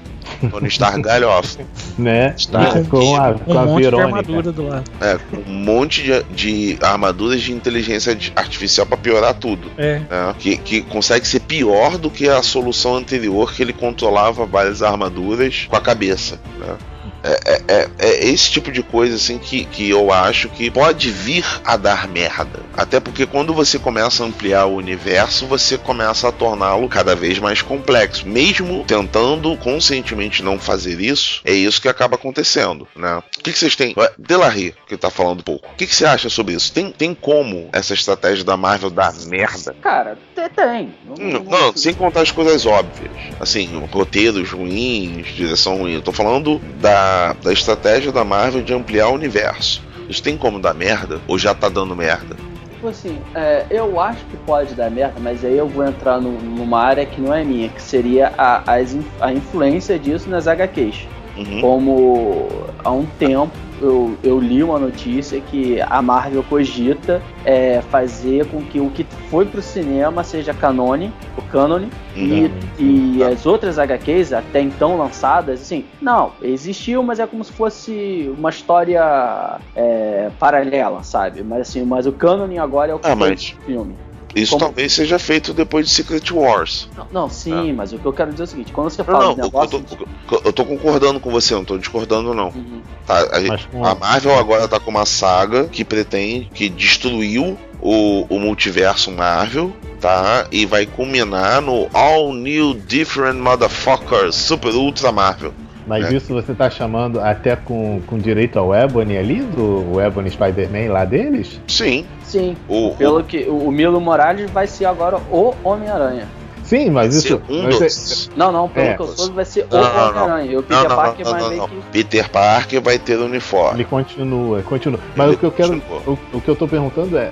Tony Stark galhofa. né? Stark com a, com um a monte Verônica. de armadura do lado. É, com um monte de, de armaduras de inteligência artificial para piorar tudo. É. Né? Que, que consegue ser pior do que a solução anterior que ele controlava várias armaduras com a cabeça. Né? É, é, é, é, esse tipo de coisa assim que, que eu acho que pode vir a dar merda. Até porque quando você começa a ampliar o universo, você começa a torná-lo cada vez mais complexo. Mesmo tentando conscientemente não fazer isso, é isso que acaba acontecendo, né? O que, que vocês têm? Delarry, que tá falando pouco. O que, que você acha sobre isso? Tem, tem como essa estratégia da Marvel dar merda? Cara, tem. Não, não, sem contar as coisas óbvias. Assim, roteiros ruins, direção ruim. Eu tô falando da, da estratégia da Marvel de ampliar o universo. Isso tem como dar merda? Ou já tá dando merda? Tipo assim, é, eu acho que pode dar merda, mas aí eu vou entrar no, numa área que não é minha, que seria a, a, a influência disso nas HQs. Uhum. Como há um tempo eu, eu li uma notícia que a Marvel cogita é, fazer com que o que foi pro cinema seja canone, o canone, e, e as outras HQs até então lançadas, assim, não, existiu, mas é como se fosse uma história é, paralela, sabe? Mas assim, mas o canone agora é o que ah, mas... filme. Isso Como... talvez seja feito depois de Secret Wars. Não, não sim, é. mas o que eu quero dizer é o seguinte: quando você fala não, não, negócio. Eu tô, eu tô, concordando com você, não tô discordando, não. Uhum. Tá, a, a, Marvel agora tá com uma saga que pretende. que destruiu o, o multiverso Marvel, tá? E vai culminar no All New Different Motherfuckers Super Ultra Marvel. Mas é. isso você tá chamando até com, com direito ao Ebony ali, do Ebony Spider-Man lá deles? Sim. Sim. O, Pelo o... que o Milo Morales vai ser agora o Homem-Aranha. Sim, mas isso. Um dos... Não, não, pelo é. que eu soube, vai ser o Homem-Aranha. O Peter não, Parker não, não, que. Peter Parker vai ter o uniforme. Ele continua, continua. Mas Ele o que eu quero. O, o, que eu tô perguntando é,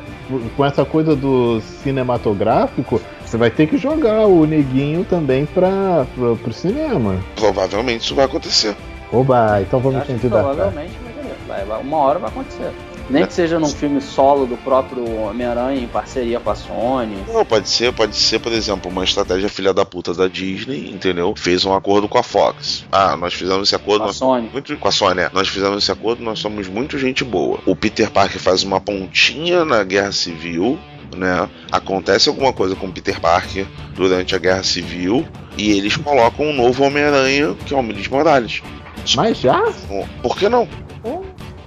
com essa coisa do cinematográfico, você vai ter que jogar o neguinho também para pro cinema. Provavelmente isso vai acontecer. Oba, então vamos tentar. Provavelmente vai, vai, uma hora vai acontecer. Nem que seja num filme solo do próprio Homem-Aranha em parceria com a Sony. Não, pode ser, pode ser, por exemplo, uma estratégia filha da puta da Disney, entendeu? Fez um acordo com a Fox. Ah, nós fizemos esse acordo. Com a Sony. Muito, com a Sony, é. Nós fizemos esse acordo, nós somos muito gente boa. O Peter Parker faz uma pontinha na Guerra Civil, né? Acontece alguma coisa com Peter Parker durante a Guerra Civil e eles colocam um novo Homem-Aranha, que é o Miles Morales. Mas já? Por que não?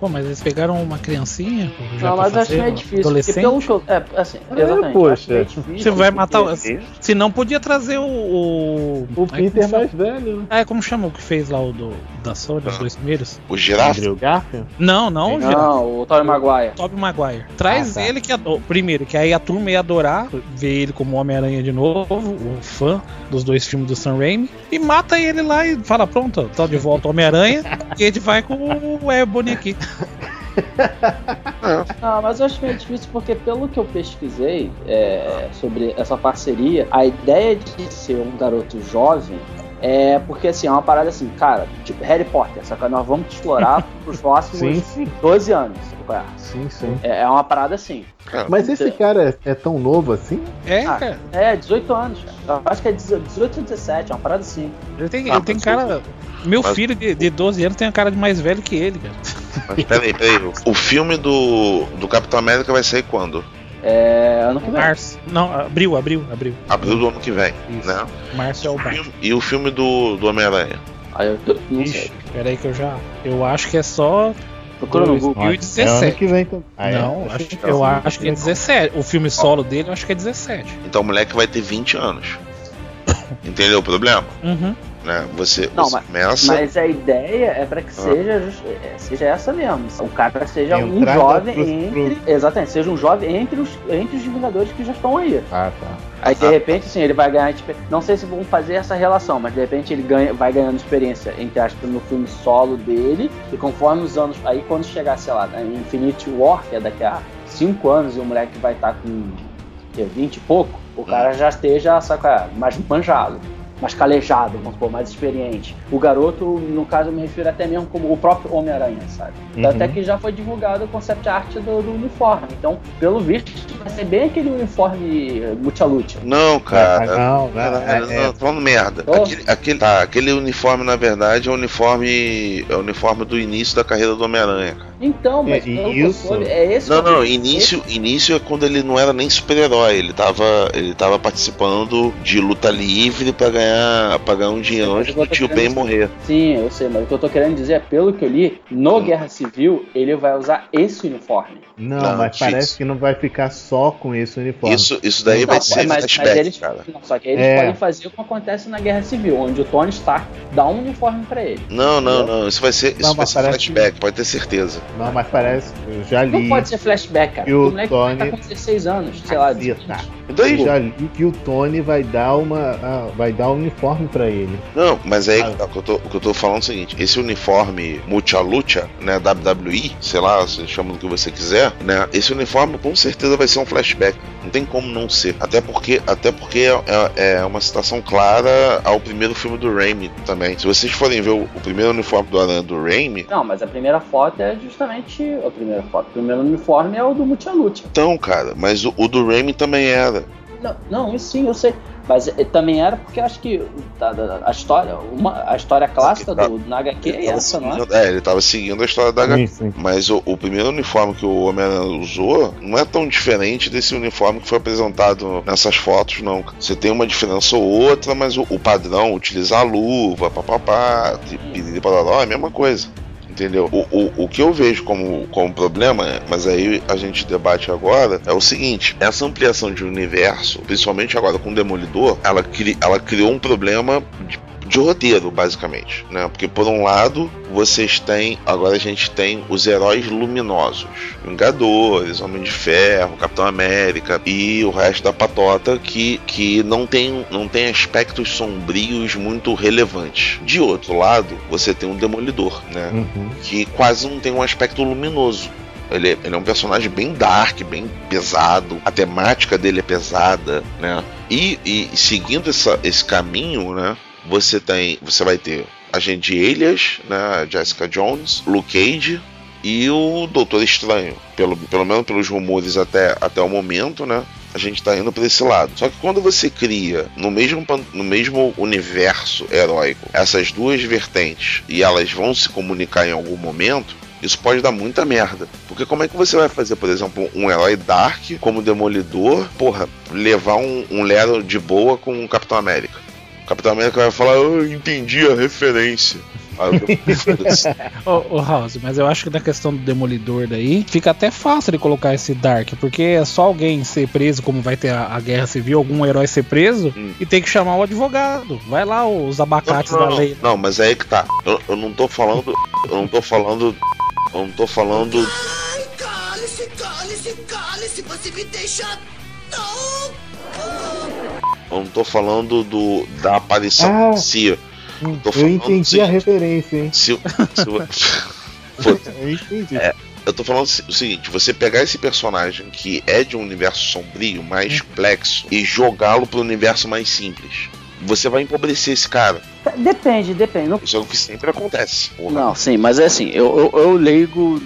Pô, mas eles pegaram uma criancinha? Não, mas acho que é difícil. Adolescente? Pelo que eu, é, assim, é, exatamente. poxa. É difícil, você vai matar. Se não, podia trazer o. O, o Peter mais velho. Né? É, como chama o que fez lá o do, da Sony, os dois primeiros? O Girafa? Não, não o Girafa. Não, o Tobey Maguire. Tobey Maguire. Traz ah, tá. ele que. Primeiro, que aí a turma ia adorar ver ele como Homem-Aranha de novo, o fã dos dois filmes do Sam Raimi. E mata ele lá e fala: pronto, tá de volta Homem-Aranha. e a gente vai com o Ebony aqui. Não, mas eu acho meio difícil porque, pelo que eu pesquisei é, sobre essa parceria, a ideia de ser um garoto jovem é porque, assim, é uma parada assim, cara, tipo Harry Potter, só que nós vamos explorar pros próximos sim, 12 anos. É. Sim, sim. É, é uma parada assim. Mas esse cara é, é, tão novo assim? É, ah, cara. É, 18 anos. Cara. Eu acho que é 18 ou 17, é uma parada assim. Ele tem, ah, ele tem cara. Meu mas... filho de, de 12 anos tem a cara de mais velho que ele, cara. Mas peraí, peraí. O filme do, do Capitão América vai sair quando? É, ano que vem. Março. Não, abril, abril, abril. Abril do ano que vem, Isso. né? Março é o bar. E o filme do, do Homem-Aranha? Ah, eu não Ixi, sei. Peraí que eu já. Eu acho que é só. Procura no Google. 2017. É ano que vem também. Ah, é? Não, acho, que, eu acho que é 17. O filme solo dele eu acho que é 17. Então o moleque vai ter 20 anos. Entendeu o problema? Uhum né? Você, não, você mas, começa. Mas a ideia é para que ah. seja, é, seja essa mesmo. O cara seja um jovem pros, entre. Pros... Exatamente, seja um jovem entre os, entre os Vingadores que já estão aí. Ah, tá. Aí de ah, repente, assim, ele vai ganhar. Não sei se vão fazer essa relação, mas de repente ele ganha, vai ganhando experiência, entre aspas, no filme solo dele. E conforme os anos. Aí quando chegar, sei lá, em Infinity War, que é daqui a 5 anos, e o moleque vai estar tá com que, 20 e pouco, o cara hum. já esteja, saca, mais manjado mais calejado, vamos supor, mais experiente. O garoto, no caso, eu me refiro até mesmo como o próprio Homem-Aranha, sabe? Uhum. Até que já foi divulgado o concept art do, do, uniforme. Então, pelo visto, vai ser bem aquele uniforme multialute. Não, cara. Não, não, Não, é- não, é- não, falando merda. Oh. Aquele, aquele, tá, aquele uniforme, na verdade, é o uniforme. É o uniforme do início da carreira do Homem-Aranha, cara. Então, mas É isso. soube, é esse Não, não, início, início é quando ele não era nem super-herói, ele tava, ele tava participando de luta livre pra ganhar, pra ganhar um dinheiro antes do tio Ben morrer. Sim, eu sei, mas o que eu tô querendo dizer é, pelo que eu li, no Guerra Civil, ele vai usar esse uniforme. Não, Não, mas parece que não vai ficar só com esse uniforme. Isso, isso daí Não, vai ser mas, mas flashback, eles, cara. não, só que eles É. podem fazer o que acontece na Guerra Civil, onde o Tony Stark dá um uniforme pra ele. Não, não, não, isso vai ser, isso Não, vai mas ser parece flashback, pode ter certeza. Não, mas parece. Eu já Não li. pode ser flashback, cara. E o o moleque vai Tony- estar com 16 anos, sei lá. 20. tá. Então Eu já li que o Tony vai dar uma. ah, vai dar um uniforme pra ele. Não, mas aí Ah. o, que eu tô, o que eu tô falando é o seguinte: esse uniforme Multialucha, né, WWE, sei lá, você chama do que você quiser, né? Esse uniforme com certeza vai ser um flashback. Não tem como não ser. Até porque, até porque é, é- é uma citação clara ao primeiro filme do Raimi também. Se vocês forem ver o, o primeiro uniforme do Aranha do Raimi, Não, mas a primeira foto é justamente a primeira foto. O primeiro uniforme é o do Multialute. então, cara, mas o, o do Raimi também era. Não, não, isso sim, eu sei. Mas eh, também era porque eu acho que a, a- história, uma, a história clássica do na HQ é essa, não é? é, ele tava seguindo a história da Sim, sim. Mas o, o primeiro uniforme que o Homem-Aranha usou não é tão diferente desse uniforme que foi apresentado nessas fotos, não. Você tem uma diferença ou outra, mas o, o padrão, utilizar a luva, papapá, piriri pararó, é a mesma coisa. Entendeu? O, o, o que eu vejo como, como problema, mas aí a gente debate agora, é o seguinte: essa ampliação de universo, principalmente agora com o Demolidor, ela, cri, ela criou um problema de de roteiro, basicamente, né? Porque por um lado, vocês têm, agora a gente tem os heróis luminosos, Vingadores, Homem de Ferro, Capitão América e o resto da patota que, que não tem não tem aspectos sombrios muito relevantes. De outro lado, você tem um Demolidor, né? Uhum. Que quase não tem um aspecto luminoso. Ele, é- ele é um personagem bem dark, bem pesado. A temática dele é pesada, né? E, e seguindo essa, esse caminho, né? Você tem, você vai ter a gente Elias, né? Jessica Jones, Luke Cage e o Doutor Estranho. Pelo, pelo menos pelos rumores até, até o momento, né? A gente tá indo para esse lado. Só que quando você cria no mesmo, no mesmo universo heróico essas duas vertentes e elas vão se comunicar em algum momento, isso pode dar muita merda. Porque como é que você vai fazer, por exemplo, um herói Dark como Demolidor, porra, levar um, um Lero de boa com o Capitão América? O Capitão América vai falar, eu entendi a referência. Ô, ô, House, mas eu acho que da questão do Demolidor daí, fica até fácil de colocar esse Dark, porque é só alguém ser preso, como vai ter a, a guerra civil, algum herói ser preso, Hum. e tem que chamar o advogado. Vai lá, os abacates não, da não, lei. não, mas aí que tá. Eu, eu não tô falando. Eu não tô falando. Eu não tô falando. Ai, cale-se, cale-se, cale-se, você me deixa. Não! Eu não tô falando do, da aparição Ah. em si. Tô Eu falando entendi sim. a referência, hein? Se, se. Eu entendi. É. Eu tô falando o seguinte: você pegar esse personagem que é de um universo sombrio, mais complexo, e jogá-lo pro universo mais simples. Você vai empobrecer esse cara. Depende, depende. Isso é o que sempre acontece. porra. não sim, mas é assim, eu, eu, eu leigo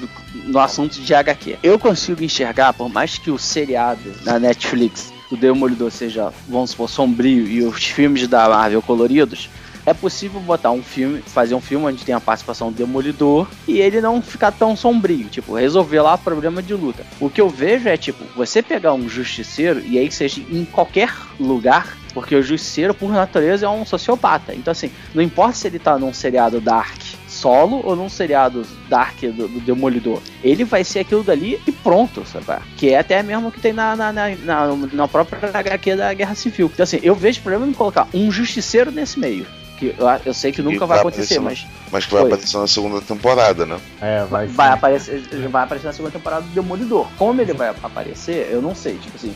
no assunto de HQ. Eu consigo enxergar, por mais que o seriado na Netflix do Demolidor seja, vamos supor, sombrio e os filmes da Marvel coloridos, é possível botar um filme, fazer um filme onde tem a participação do Demolidor e ele não ficar tão sombrio, tipo, resolver lá o problema de luta. O que eu vejo é, tipo, você pegar um justiceiro e aí seja em qualquer lugar, porque o justiceiro, por natureza, é um sociopata. Então, assim, não importa se ele tá num seriado dark solo ou num seriado dark do, do Demolidor. Ele vai ser aquilo dali e pronto, sabe? Que é até mesmo que tem na, na, na, na, na própria HQ da Guerra Civil. Então, assim, eu vejo problema em colocar um justiceiro nesse meio. Que eu, eu sei que nunca E vai vai acontecer, mas Mas que vai Oi. aparecer na segunda temporada, né? É, vai, vai sim. aparecer, vai aparecer na segunda temporada do Demolidor. Como ele vai aparecer, eu não sei, tipo assim,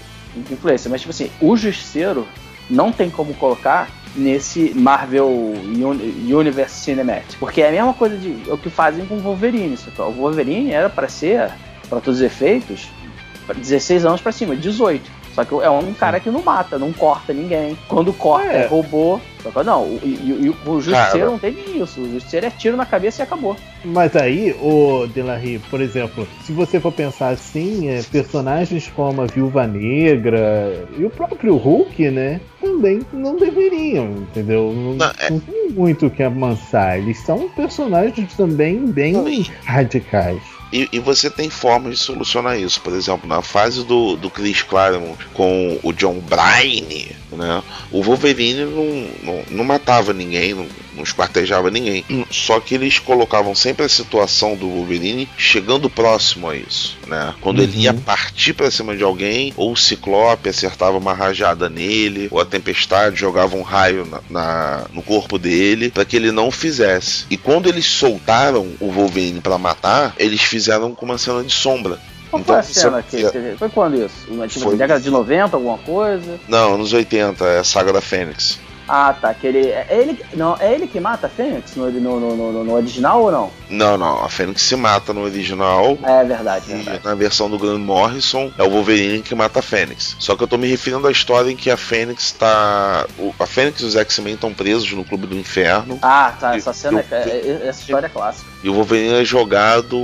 influência, mas tipo assim, o Justiceiro não tem como colocar nesse Marvel Uni- Universe Cinematic, porque é a mesma coisa de o que fazem com o Wolverine. O Wolverine era para ser, para todos os efeitos, pra 16 anos para cima, 18. Só que é um cara que não mata, não corta ninguém. Quando corta é, é robô. Só que não, o, o, o, o Justiceiro não tem isso. O Justiceiro é tiro na cabeça e acabou. Mas aí, o Delarie, por exemplo, se você for pensar assim, é, personagens como a Viúva Negra e o próprio Hulk, né? Também não deveriam, entendeu? Não, não, é... não tem muito o que amansar. Eles são personagens também bem radicais. E, e, você tem formas de solucionar isso. Por exemplo, na fase do, do Chris Claremont com o John Bryan, né? O Wolverine não, não, não matava ninguém, não, não esquartejava ninguém. Só que eles colocavam sempre a situação do Wolverine chegando próximo a isso, né? Quando uhum. ele ia uhum. partir para cima de alguém, ou o Ciclope acertava uma rajada nele, ou a Tempestade jogava um raio na, na no corpo dele, para que ele não fizesse. E quando eles soltaram o Wolverine para matar, eles fizeram com uma cena de sombra. Qual então, foi a cena que, Foi quando isso? Tipo, foi... década de 90, alguma coisa? Não, anos 80, é a saga da Fênix. Ah, tá. Que ele, é ele, não, é ele que mata a Fênix no, no, no, no, original ou não? Não, não. A Fênix se mata no original. É verdade, E na versão do Grant Morrison é o Wolverine que mata a Fênix. Só que eu tô me referindo à história em que a Fênix tá. A Fênix e os X-Men estão presos no Clube do Inferno. Ah, tá. Essa cena, é, é, essa história é clássica. E o Wolverine é jogado.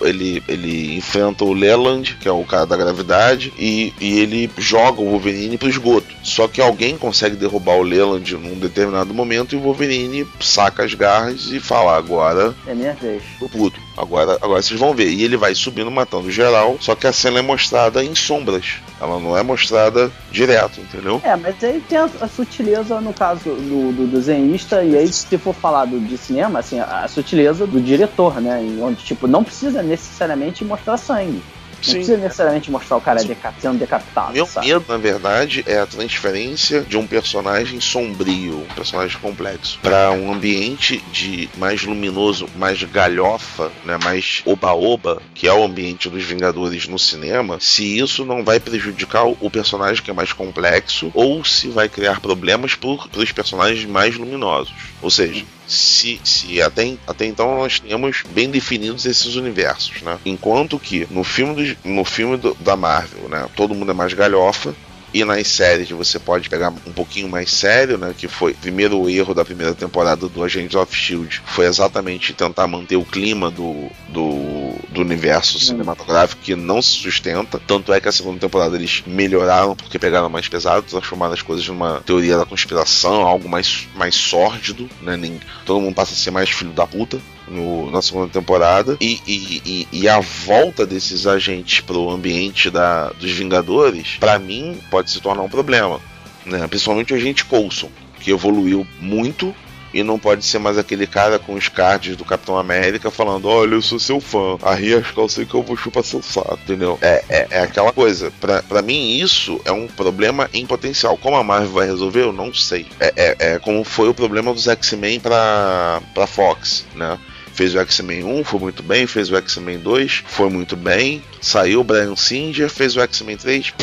Ele, ele enfrenta o Leland, que é o cara da gravidade, e, e ele joga o Wolverine pro esgoto. Só que alguém consegue derrubar o Leland num determinado momento e o Wolverine saca as garras e fala: Agora. É minha vez. O puto. Agora, agora vocês vão ver. E ele vai subindo, matando geral. Só que a cena é mostrada em sombras. Ela não é mostrada direto, entendeu? É, mas aí tem a, a sutileza no caso do, do desenhista. E aí, se for falar do, de cinema, assim, a, a sutileza do diretor, né? Onde, tipo, não precisa necessariamente mostrar sangue. Não precisa necessariamente mostrar o cara deca sendo decapitado. Meu sabe? medo, na verdade, é a transferência de um personagem sombrio, um personagem complexo, para um ambiente de mais luminoso, mais galhofa, né, mais oba-oba, que é o ambiente dos Vingadores no cinema, se isso não vai prejudicar o personagem que é mais complexo ou se vai criar problemas para os personagens mais luminosos. Ou seja, se, se até, até então nós tínhamos bem definidos esses universos, né? Enquanto que no filme, do, no filme do, da Marvel, né, todo mundo é mais galhofa, e nas séries você pode pegar um pouquinho mais sério, né? Que foi primeiro o erro da primeira temporada do Agents of Shield foi exatamente tentar manter o clima do, do, do universo hum. cinematográfico que não se sustenta. Tanto é que a segunda temporada eles melhoraram porque pegaram mais pesado, transformaram as coisas numa teoria da conspiração, algo mais, mais sórdido, né? Nem, todo mundo passa a ser mais filho da puta no, na segunda temporada. E, e, e, e, a volta desses agentes pro ambiente da, dos Vingadores, para mim, pode se tornar um problema. Né? Principalmente o agente Coulson, que evoluiu muito e não pode ser mais aquele cara com os cards do Capitão América falando: Olha, eu sou seu fã, arrisca, eu sei que eu vou chupar seu saco, entendeu? É, é, é, aquela coisa. Pra mim, isso é um problema em potencial. Como a Marvel vai resolver, eu não sei. É, é, é como foi o problema dos X-Men pra, pra Fox, né? Fez o X-Men 1, foi muito bem. Fez o X-Men 2, foi muito bem. Saiu o Brian Singer, fez o X-Men 3.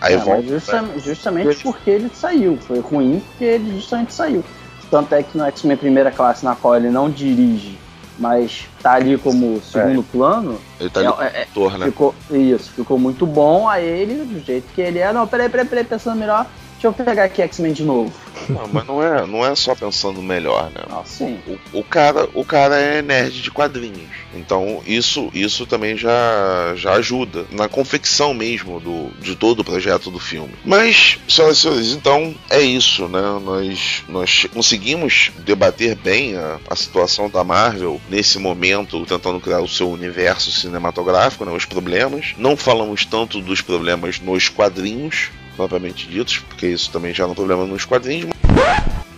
Aí é, volta. Justamente, justamente porque ele saiu. Foi ruim porque ele justamente saiu. Tanto é que no X-Men Primeira Classe, na qual ele não dirige, mas tá ali como segundo é. plano. Ele tá ali é, é, ator, né? Ficou, isso, ficou muito bom a ele, do jeito que ele é. Não, peraí, peraí, peraí, pensando melhor. Deixa eu pegar aqui X-Men de novo. Não, mas não é, não é só pensando melhor, né? Ah, sim. O, o, cara, o cara é nerd de quadrinhos. Então isso, isso também já, já ajuda na confecção mesmo do, de todo o projeto do filme. Mas, senhoras e senhores, então é isso, né? Nós, nós conseguimos debater bem a, a situação da Marvel nesse momento, tentando criar o seu universo cinematográfico, né? Os problemas. Não falamos tanto dos problemas nos quadrinhos, propriamente ditos, porque isso também já é um problema nos quadrinhos.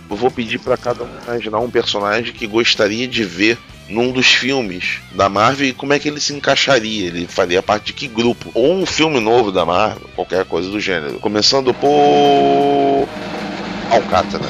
Eu vou pedir para cada um imaginar um personagem que gostaria de ver num dos filmes da Marvel e como é que ele se encaixaria, ele faria parte de que grupo, ou um filme novo da Marvel, qualquer coisa do gênero. Começando por Alcatra.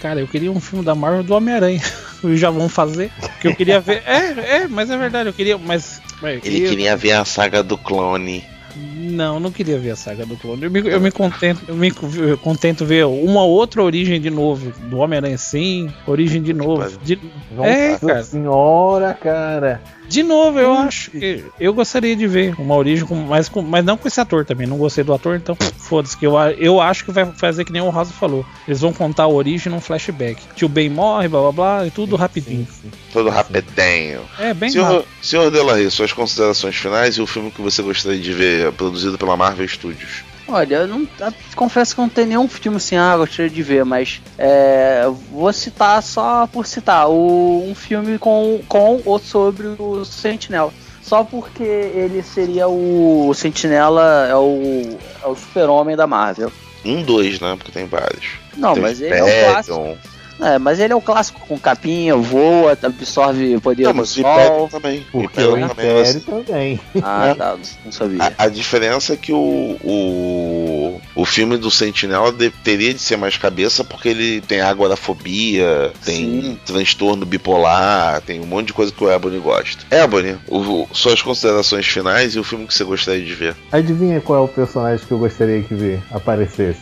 Cara, eu queria um filme da Marvel do Homem-Aranha. já vão fazer. Que eu queria ver. É, é, mas é verdade, eu queria. Mas. Eu queria... Ele queria ver a saga do clone. Não, não queria ver a saga do clone. Eu me, eu me contento, eu me eu contento ver uma outra origem de novo. Do Homem-Aranha sim, origem de novo. De... É, cara. Senhora, cara. De novo, eu acho que eu gostaria de ver uma origem, com, mas, com, mas não com esse ator também. Não gostei do ator, então foda-se. Que eu, eu acho que vai fazer que nem o Rosa falou. Eles vão contar a origem num flashback. Tio Ben morre, blá blá blá, e tudo rapidinho. Sim, sim. Tudo rapidinho. É, bem senhor, rápido. Senhor Delarry, suas considerações finais e o filme que você gostaria de ver produzido pela Marvel Studios. Olha, eu não, eu confesso que não tem nenhum filme assim, ah, gostaria de ver, mas é, vou citar só por citar o, um filme com, com ou sobre o Sentinela. Só porque ele seria o Sentinela, é o, é o super-homem da Marvel. Um, dois, né? Porque tem vários. Não, tem mas ele é o clássico. É, mas ele é o clássico com capinha, voa, absorve poder Não, do mas o sol. Também. O Porque o também Império ser- também. Ah, tá, não sabia. A, a diferença é que o, o, o filme do Sentinela de- teria de ser mais cabeça porque ele tem agorafobia, tem Sim. transtorno bipolar, tem um monte de coisa que o Ebony gosta. Ebony, o, o- suas considerações finais e o filme que você gostaria de ver. Adivinha qual é o personagem que eu gostaria que ver aparecesse?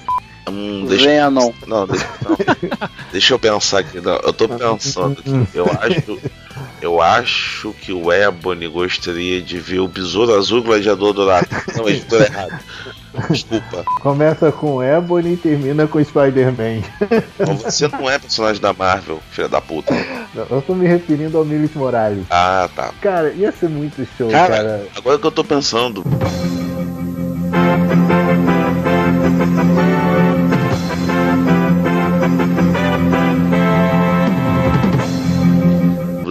Hum, deixa, Venom. não, deixa, não. deixa eu pensar aqui. Não, eu tô pensando aqui. Eu acho, eu acho que o Ebony gostaria de ver o Besouro Azul e o Gladiador Dourado. Não, editor errado. Desculpa. Começa com Ebony e termina com Spider-Man. Mas você não é personagem da Marvel, filha da puta. Eu tô me referindo ao Miles Morales. Ah, tá. Cara, ia ser muito show, Cara, cara. agora que eu tô pensando.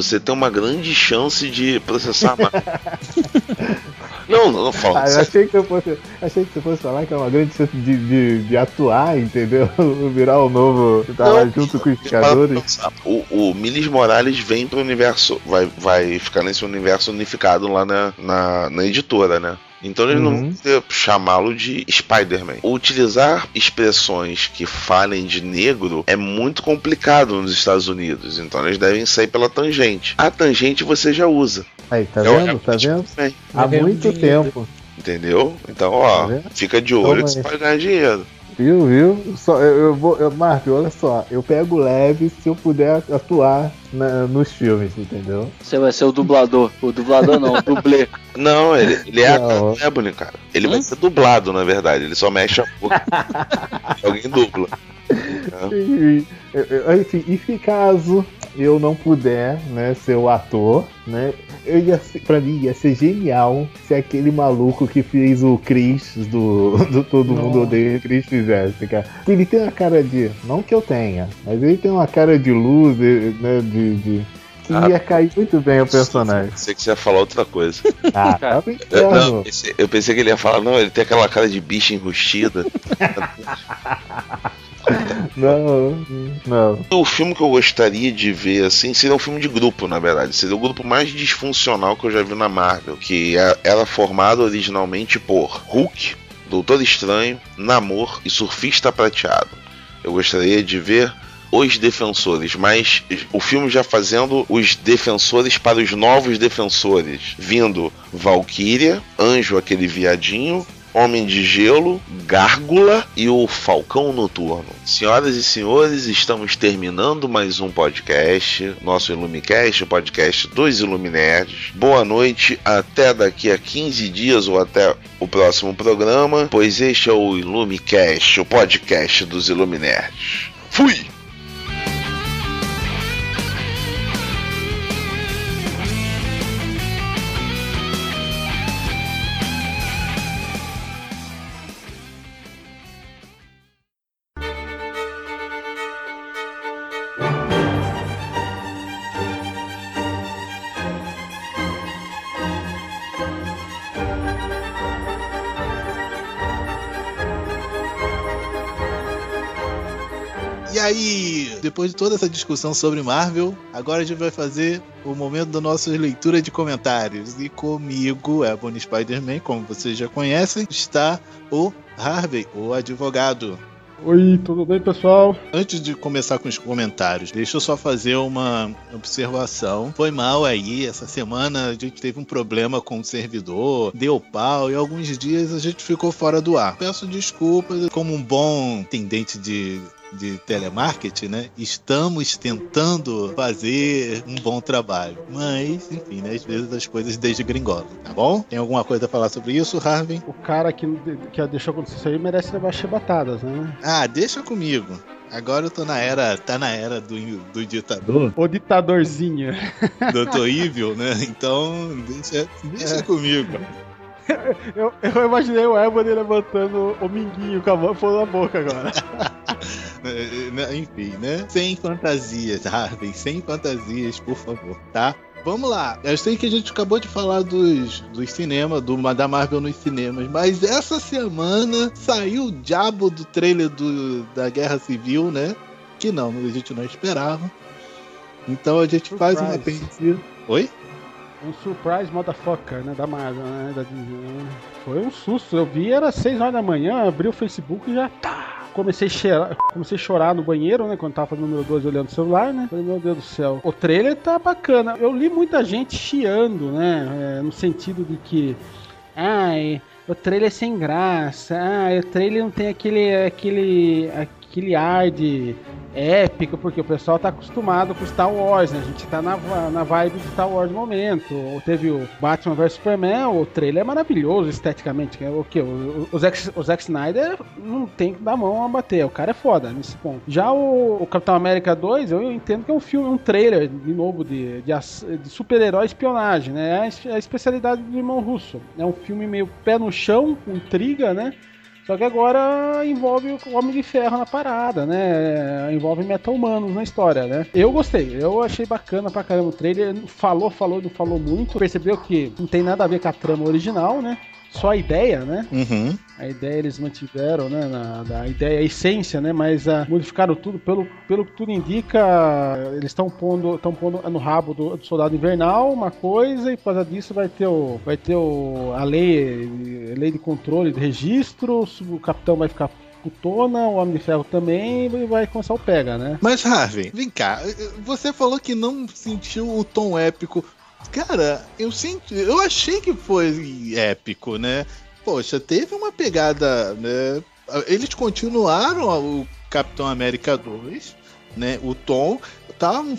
Você tem uma grande chance de processar a Marvel. Não, não, não fala. Ah, achei que, eu fosse, achei que você fosse falar que é uma grande chance de, de, de atuar, entendeu? Virar o novo. Tá lá Não, junto com os pensar. O, o Miles Morales vem pro universo, vai, vai ficar nesse universo unificado lá na, na, na editora, né? Então eles não Uhum. vão ter- chamá-lo de Spider-Man. Utilizar expressões que falem de negro é muito complicado nos Estados Unidos, então eles devem sair pela tangente. A tangente você já usa. Aí, tá o- vendo? Tá vendo? Bem, Há muito tempo. Entendeu? Então, ó, Tá vendo? fica de olho Toma que você aí. pode ganhar dinheiro. Viu, viu? Só, eu, eu vou. Eu, Marco, olha só. Eu pego leve se eu puder atuar na- nos filmes, entendeu? Você vai ser o dublador. O dublador não, o dublê. Não, ele, ele é a Não. cara do Ebony, cara. Ele vai Hum? ser dublado, na verdade. Ele só mexe a boca. Alguém dubla. E, eu- eu- assim, e se caso eu não puder, né, ser o ator, né, eu ia ser, pra mim ia ser genial se aquele maluco que fez o Chris do, do Todo Mundo. Odeia o Chris fizesse, cara. Ele tem uma cara de, não que eu tenha, mas ele tem uma cara de luz, né, de... de que Ah. ia cair muito bem o personagem. Pensei que você ia falar outra coisa. Ah, tá Eu, não, eu pensei que ele ia falar, não, ele tem aquela cara de bicho enrustida. Não, não. O filme que eu gostaria de ver, assim, seria um filme de grupo, na verdade. Seria o grupo mais disfuncional que eu já vi na Marvel. Que é- era formado originalmente por Hulk, Doutor Estranho, Namor e Surfista Prateado. Eu gostaria de ver os defensores, mas o filme já fazendo os defensores para os novos defensores, vindo Valkyria, Anjo aquele viadinho, Homem de Gelo, Gárgula e o Falcão Noturno. Senhoras e senhores, estamos terminando mais um podcast, nosso Ilumicast, o podcast dos Iluminerds. Boa noite, até daqui a 15 dias ou até o próximo programa, pois este é o Ilumicast, o podcast dos Iluminerds. Fui! Toda essa discussão sobre Marvel, agora a gente vai fazer o momento da nossa leitura de comentários. E comigo, Ebony Spider-Man, como vocês já conhecem, está o Harvey, o advogado. Oi, tudo bem, pessoal? Antes de começar com os comentários, deixa eu só fazer uma observação. Foi mal aí, essa semana a gente teve um problema com o servidor, deu pau e alguns dias a gente ficou fora do ar. Peço desculpas, como um bom tendente de de telemarketing, né? Estamos tentando fazer um bom trabalho. Mas, enfim, né? Às vezes as coisas desgringolam, tá bom? Tem alguma coisa a falar sobre isso, Harvey? O cara que, que deixou acontecer isso aí merece levar chibatadas, né? Ah, deixa comigo. Agora eu tô na era, tá na era do, do ditador. O ditadorzinho. Doutor Evil, né? Então, deixa, deixa é. comigo. Eu, eu, imaginei o Ebony levantando o minguinho com a mão na boca agora. Enfim, né? Sem fantasias, Harvey, sem fantasias, por favor, tá? Vamos lá. Eu sei que a gente acabou de falar dos, dos cinemas, do, da Marvel nos cinemas, mas essa semana saiu o diabo do trailer do, da Guerra Civil, né? Que não, a gente não esperava. Então a gente Surprise. faz uma apêndice. Oi? Um surprise motherfucker, né? Da Marvel, né? Da Disney. Né? Foi um susto. Eu vi, era 6 horas da manhã, abri o Facebook e já tá comecei a, cheirar, comecei a chorar no banheiro, né? Quando tava fazendo o número 2 olhando o celular, né? Falei, meu Deus do céu. O trailer tá bacana. Eu li muita gente chiando, né? É, no sentido de que. Ai, o trailer é sem graça. Ah, o trailer não tem aquele. aquele. aquele ar de épico, porque o pessoal tá acostumado com Star Wars, né? A gente tá na, na vibe de Star Wars no momento. Ou teve o Batman vs Superman, o trailer é maravilhoso esteticamente. É o que? O, o, Zack, o Zack Snyder não tem que dar mão a bater, o cara é foda nesse ponto. Já o, o Capitão América 2, eu entendo que é um filme, um trailer, de novo, de, de, de super-herói espionagem, né? É a especialidade do irmão russo. É um filme meio pé no chão, com intriga, né? Só que agora envolve o Homem de Ferro na parada, né? Envolve meta-humanos na história, né? Eu gostei, eu achei bacana pra caramba o trailer. Falou, falou, não falou muito. Percebeu que não tem nada a ver com a trama original, né? Só a ideia, né? Uhum. A ideia eles mantiveram, né? Na, a ideia, a essência, né? Mas uh, modificaram tudo. Pelo, pelo que tudo indica, eles estão pondo, estão pondo no rabo do, do, soldado invernal uma coisa e por causa disso vai ter o, vai ter o, a lei, a lei de controle de registro. O capitão vai ficar putona, o Homem de Ferro também e vai começar o pega, né? Mas Harvey, vem cá, você falou que não sentiu o tom épico Cara, eu senti, eu achei que foi épico, né? Poxa, teve uma pegada, né? Eles continuaram o Capitão América 2, né? O tom tá um,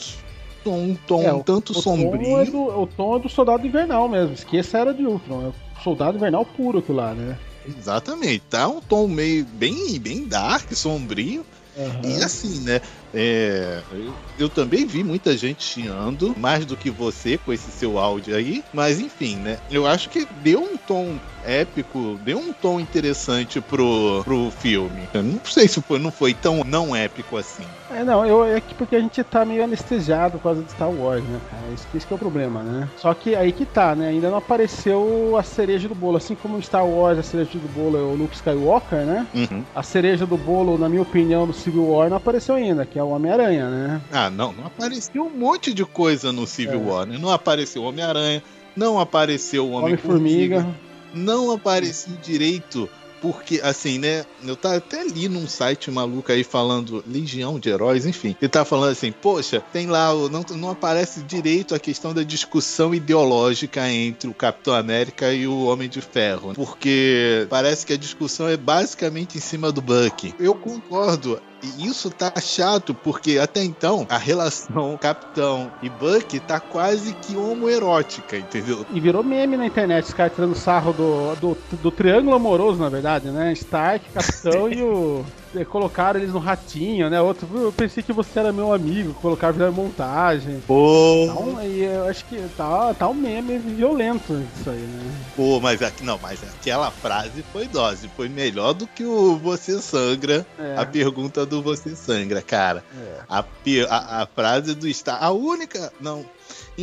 um tom é, um tanto o sombrio. Tom é do, o tom é do Soldado Invernal mesmo, esqueça era de Ultron, é o Soldado Invernal puro aquilo lá, né? Exatamente, tá um tom meio bem, bem dark, sombrio. Uhum. E assim, né? É, eu, eu, também vi muita gente chiando, mais do que você com esse seu áudio aí, mas enfim, né? Eu acho que deu um tom épico, deu um tom interessante pro, pro filme. Eu não sei se foi, não foi tão não épico assim. É, não, eu, é que porque a gente tá meio anestesiado por causa de Star Wars, né, cara? Isso, isso que é o problema, né? Só que aí que tá, né? Ainda não apareceu a cereja do bolo. Assim como Star Wars, a cereja do bolo é o Luke Skywalker, né? Uhum. A cereja do bolo, na minha opinião, no Civil War não apareceu ainda, que é o Homem-Aranha, né? Ah, não, não apareceu um monte de coisa no Civil é. War, né? Não apareceu o Homem-Aranha, não apareceu o Homem-Formiga. Homem não apareceu direito porque, assim, né? Eu tá até li num site maluco aí falando Legião de Heróis, enfim. Ele tá falando assim, poxa, tem lá, não, não aparece direito a questão da discussão ideológica entre o Capitão América e o Homem de Ferro. Porque parece que a discussão é basicamente em cima do Buck. Eu concordo. E isso tá chato, porque até então a relação Capitão e Buck tá quase que homoerótica, entendeu? E virou meme na internet, os caras tirando sarro do, do, do triângulo amoroso, na verdade, né? Stark, Capitão e o colocaram eles no ratinho, né? Outro, eu pensei que você era meu amigo, colocaram na montagem. Pô. Então, aí eu acho que tá, tá um meme violento isso aí, né? Pô, mas aqui não, mas aquela frase foi dose, foi melhor do que o Você Sangra, é. a pergunta do Você Sangra, cara. É. A, a, a frase do Star. A única. Não,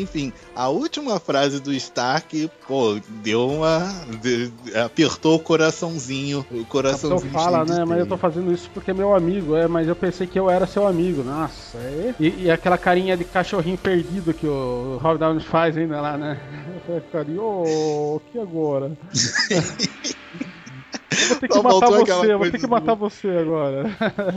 enfim, a última frase do Stark, pô, deu uma. De, apertou o coraçãozinho. O coraçãozinho. Eu fala, né? Mas eu tô fazendo isso porque é meu amigo, é, mas eu pensei que eu era seu amigo. Nossa, é... e, e aquela carinha de cachorrinho perdido que o Rob Down faz ainda lá, né? Eu falei, ô, oh, que agora? Eu vou ter que matar você, eu vou ter que matar do... você agora.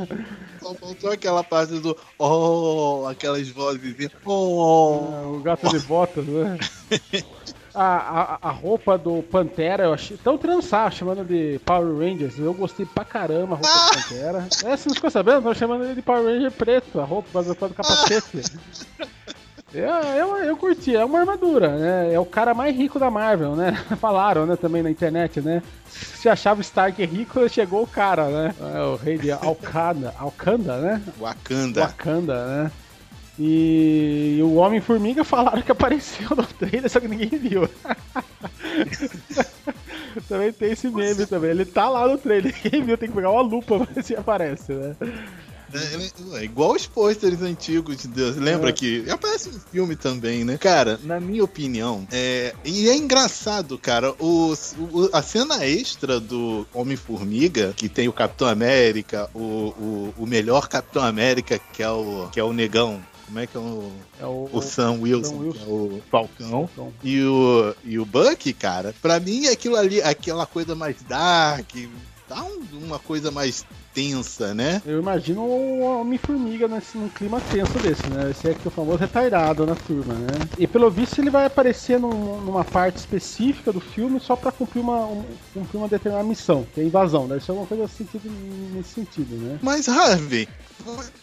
Só faltou aquela parte do oh, aquelas vozes. Oh. É, o gato de botas, né? A, a, a roupa do Pantera, eu achei. Tão trançar, chamando de Power Rangers. Eu gostei pra caramba a roupa Ah! do Pantera. É, você não ficou sabendo? Estão chamando ele de Power Ranger preto, a roupa por causa do capacete. Eu, eu, eu curti, é uma armadura, né? É o cara mais rico da Marvel, né? Falaram, né, também na internet, né? Se achava o Stark rico, chegou o cara, né? É o rei de Alcanda, Alcanda, né? Wakanda. Wakanda, né? E, e o Homem-Formiga falaram que apareceu no trailer, só que ninguém viu. também tem esse meme também. Ele tá lá no trailer, ninguém viu, tem que pegar uma lupa pra ver se aparece, né? É, é igual os pôsteres antigos de Deus. Lembra É. que aparece no filme também, né? Cara, na minha opinião, é... e é engraçado, cara, o, o- a cena extra do Homem-Formiga, que tem o Capitão América, o, o, o melhor Capitão América, que é o, que é o negão. Como é que é o, É o, o Sam Wilson, Wilson. que é o Falcão. E o, e o Buck, cara, pra mim aquilo ali, aquela coisa mais dark, dá um- uma coisa mais tensa, né? Eu imagino o Homem-Formiga nesse, num clima tenso desse, né? Esse é que é o famoso retardado na turma, né? E pelo visto ele vai aparecer num- numa parte específica do filme só pra cumprir uma, um- cumprir uma determinada missão, que é a invasão. Deve ser alguma coisa sentido, nesse sentido, né? Mas, Harvey,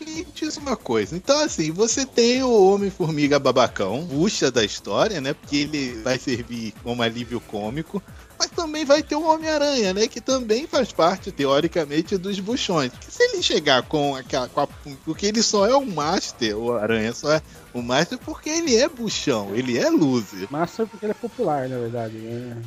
me diz uma coisa. Então, assim, você tem o Homem-Formiga babacão, puxa da história, né? Porque ele vai servir como alívio cômico. Mas também vai ter o Homem-Aranha, né? Que também faz parte, teoricamente, dos buchões. Se ele chegar com aquela. Com a, porque ele só é o Master, o Aranha só é o Master porque ele é buchão, ele é loser. Master porque ele é popular, na verdade, né?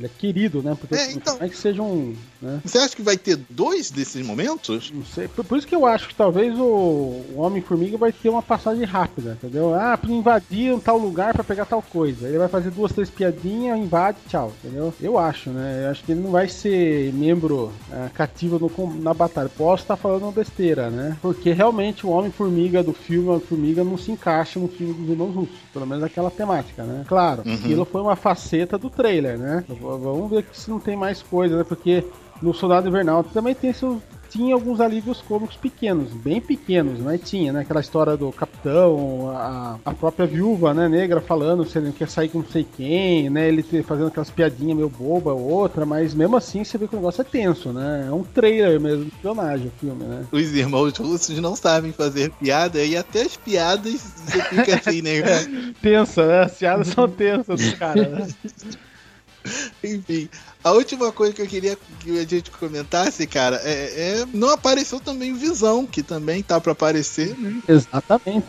Ele é querido, né? Porque É, então. não é que seja um. Né? Você acha que vai ter dois desses momentos? Não sei. Por, por isso que eu acho que talvez o, o Homem-Formiga vai ter uma passagem rápida, entendeu? Ah, pra invadir um tal lugar pra pegar tal coisa. Ele vai fazer duas, três piadinhas, invade, tchau, entendeu? Eu acho, né? Eu acho que ele não vai ser membro ah, cativo no na batalha. Posso estar falando besteira, né? Porque realmente o Homem-Formiga do filme Homem-Formiga não se encaixa no filme dos irmãos russos. Pelo menos aquela temática, né? Claro, Uhum. aquilo foi uma faceta do trailer, né? V- Vamos ver se não tem mais coisa, né? Porque no Soldado Invernal também tem seus, tinha alguns alívios cômicos pequenos, bem pequenos, mas tinha, né? Aquela história do capitão, a, a própria viúva, né, negra falando se ele não quer sair com não sei quem, né? Ele fazendo aquelas piadinhas meio boba ou outra, mas mesmo assim você vê que o negócio é tenso, né? É um trailer mesmo de espionagem o filme, né? Os irmãos russos não sabem fazer piada e até as piadas você fica assim, né? Tensa, né? As piadas são tensas cara, né? Enfim, a última coisa que eu queria que a gente comentasse, cara, é, é- não apareceu também Visão, que também tá pra aparecer, né? Exatamente.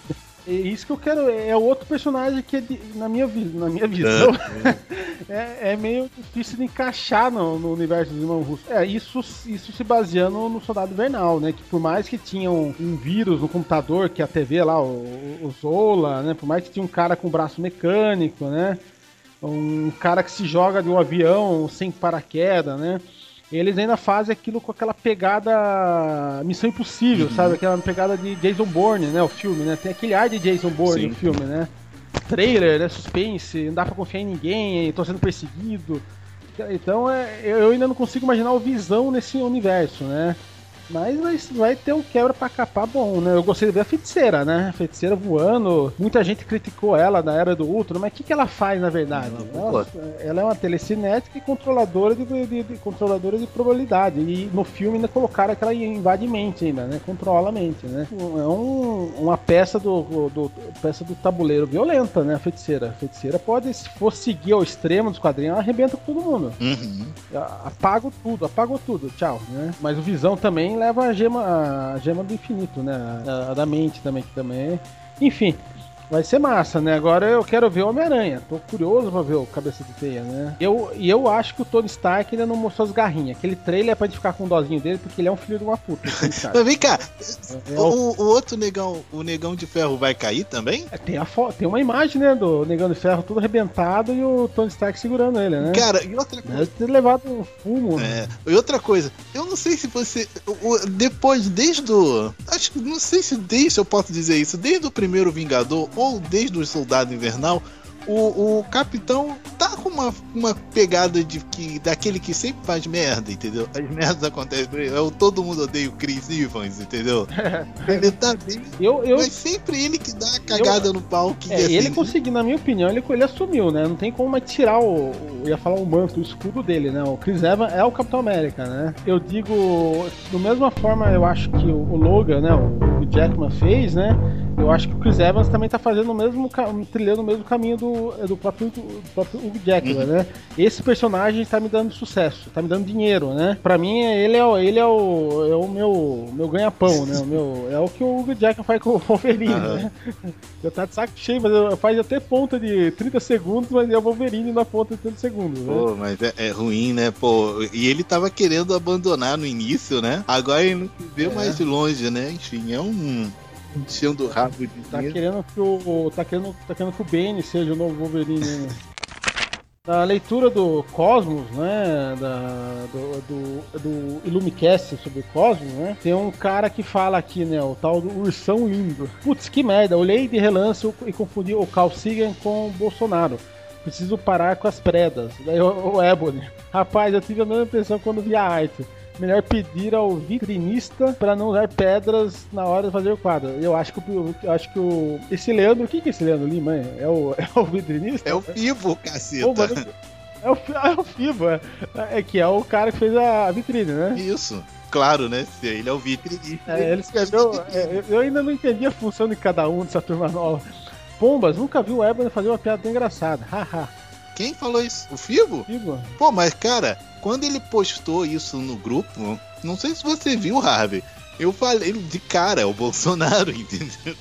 É isso que eu quero. É outro personagem que, é de- na, minha, na minha visão, é, é meio difícil de encaixar no, no universo dos irmãos russos. É, isso, isso se baseando no Soldado Invernal, né? Que por mais que tinha um, um vírus no computador, que é a TV lá, o, o Zola, né? Por mais que tinha um cara com braço mecânico, né? Um cara que se joga de um avião sem paraquedas, né? Eles ainda fazem aquilo com aquela pegada Missão Impossível, sabe? Aquela pegada de Jason Bourne, né? O filme, né? Tem aquele ar de Jason Bourne Sim. no filme, né? Trailer, né? Suspense, não dá pra confiar em ninguém, tô sendo perseguido. Então é, eu ainda não consigo imaginar o Visão nesse universo, né? Mas vai, vai ter um quebra pra capar bom, né? Eu gostei de ver a feiticeira, né? A feiticeira voando. Muita gente criticou ela na era do Ultron, mas o que, que ela faz na verdade? Ela, ela é uma telecinética e controladora de, de- de- controladora de probabilidade. E no filme ainda colocaram que ela invade mente ainda, né? Controla a mente, né? É um- uma peça do, do- peça do tabuleiro violenta, né? A feiticeira. A feiticeira pode, se for seguir ao extremo dos quadrinhos, ela arrebenta com todo mundo. Uhum. Apago tudo, apagou tudo, tchau, né? Mas o Visão também leva a gema, a gema do infinito, né? A, a da mente também, que também é... Enfim, vai ser massa, né? Agora eu quero ver o Homem-Aranha. Tô curioso pra ver o Cabeça de Teia, né? Eu, e eu acho que o Tony Stark ainda não mostrou as garrinhas. Aquele trailer é pra gente ficar com o dozinho dele, porque ele é um filho de uma puta. Mas vem cá, É o, o- o outro negão, o negão de ferro vai cair também? tem, a tem uma imagem, né, do Negão de Ferro tudo arrebentado e o Tony Stark segurando ele, né? Cara, e outra coisa. Deve ter levado um fumo, né? É, e outra coisa, eu não sei se você. Depois, desde o. Acho que não sei se desde eu posso dizer isso, desde o primeiro Vingador ou desde o Soldado Invernal, o, o capitão tá com uma, uma pegada de que daquele que sempre faz merda, entendeu? As merdas acontecem. Eu, todo mundo odeia o Chris Evans, entendeu? ele tá bem. Eu, eu, Mas sempre ele que dá a cagada no pau. Que, é, assim, ele conseguiu, na minha opinião, ele, ele assumiu, né? Não tem como mais tirar o, o- Eu ia falar o manto, o escudo dele, né? O Chris Evans é o Capitão América, né? Eu digo. Da mesma forma, eu acho que o, o Logan, né? O, o Jackman fez, né? Eu acho que o Chris Evans também tá fazendo o mesmo trilhando o mesmo caminho do, do próprio, do próprio Hugh Jackman, né? Esse personagem tá me dando sucesso, tá me dando dinheiro, né? Pra mim, ele é, o- ele é o, é o meu, meu ganha-pão, né? O meu, é o que o Hugh Jackman faz com o Wolverine, Aham. né? Já tá de saco cheio, mas eu- faz até ponta de 30 segundos, mas é o Wolverine na ponta de 30 segundos, né? Pô, mas é, é ruim, né? Pô, e ele tava querendo abandonar no início, né? Agora ele não vê É. mais longe, né? Enfim, é um enchendo o rabo de Tá dinheiro. querendo que o. Tá querendo, tá querendo que o Bane seja o novo Wolverine. né? Na leitura do Cosmos, né? Da, do, do, do Illumicast sobre o Cosmos, né? Tem um cara que fala aqui, né? O tal do Ursão Lindo. Putz, que merda. Olhei de relance e confundi o Carl Sagan com o Bolsonaro. Preciso parar com as predas. Daí o, o Ebony. Rapaz, eu tive a mesma impressão quando vi a arte. Melhor pedir ao vitrinista para não usar pedras na hora de fazer o quadro. Eu acho que o, eu acho que o esse Leandro, o que que é esse Leandro Lima? É, é o, é o vitrinista? É o Fibo, caceta. Pô, mano, é o, é o Fibo, é, é que é o cara que fez a vitrine, né? Isso. Claro, né? Ele é o vitrinista. É, ele escreveu. é, eu ainda não entendi a função de cada um dessa turma nova. Pombas, nunca vi o Ebony fazer uma piada tão engraçada. Haha. Quem falou isso? O Fibo? Fibo. Pô, mas cara, quando ele postou isso no grupo, não sei se você viu, Harvey. Eu falei de cara, é o Bolsonaro, entendeu?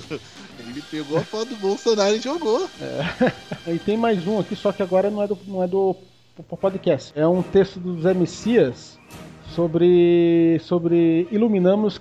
Ele pegou a foto do Bolsonaro e jogou. E tem mais um aqui, só que agora não é do, não é do po- podcast. É um texto do Zé Messias sobre, sobre Iluminamos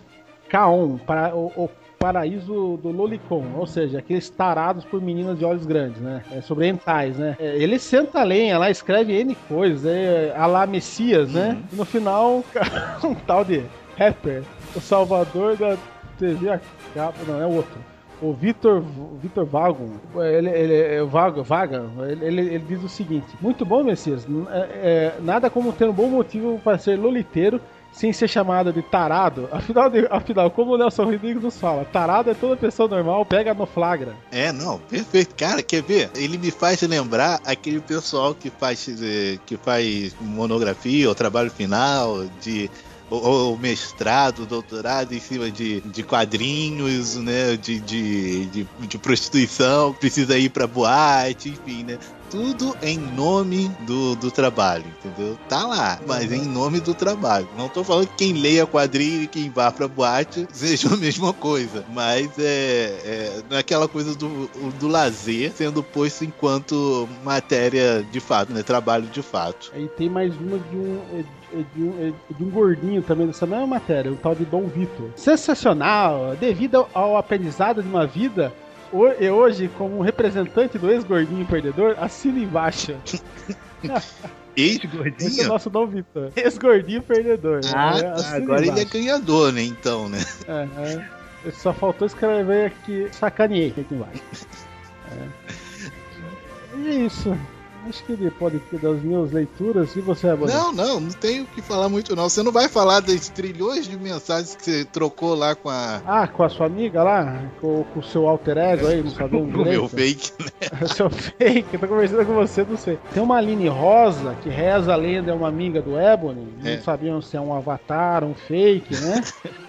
Kaon, para, o, o paraíso do Lolicon, ou seja, aqueles tarados por meninas de olhos grandes, né? É sobre hentais, né? É, ele senta a lenha lá, escreve N coisas, é, a lá Messias, né? E no final, um tal de rapper, o salvador da TV a cabo, não, é outro. O Vitor Vitor Vagon, ele, ele, é Vaga, Vaga ele, ele, ele diz o seguinte: Muito bom, Messias. É- é, nada como ter um bom motivo para ser loliteiro sem ser chamado de tarado. Afinal, de- afinal como o Nelson Rodrigues nos fala, tarado é toda pessoa normal, pega no flagra. É, não, perfeito. Cara, quer ver? Ele me faz lembrar aquele pessoal que faz, eh, que faz monografia ou trabalho final de ou, ou mestrado, doutorado em cima de, de quadrinhos, né? De, de, de, de prostituição, precisa ir pra boate, enfim, né? Tudo em nome do, do trabalho, entendeu? Tá lá, mas em nome do trabalho. Não tô falando que quem leia quadrinho e quem vá pra boate seja a mesma coisa, mas é, é é aquela coisa do, do lazer sendo posto enquanto matéria de fato, né? Trabalho de fato. Aí tem mais uma de um, é de um, é de um gordinho também dessa mesma matéria, o tal de Dom Vitor. Sensacional! Devido ao, aprendizado de uma vida, e hoje, como representante do ex-gordinho perdedor, assina embaixo. Esse é o Ex-gordinho? nosso Dom Vitor. Ex-gordinho perdedor. Ah, É, tá. assina agora ele é embaixo. ganhador, né? Então, né? É, é. Só faltou escrever aqui, sacaneei aqui embaixo. É. E é isso. Acho que ele pode ter das minhas leituras. E você, Abel? Não, não, não tenho o que falar muito, não. Você não vai falar das trilhões de mensagens que você trocou lá com a. Ah, com a sua amiga lá? Com, com o seu alter ego aí, não sabemos o meu direito? fake, né? seu fake, eu tô conversando com você, não sei. Tem uma Aline Rosa, que reza a lenda, é uma amiga do Ebony. É. Não sabiam se é um avatar, um fake, né?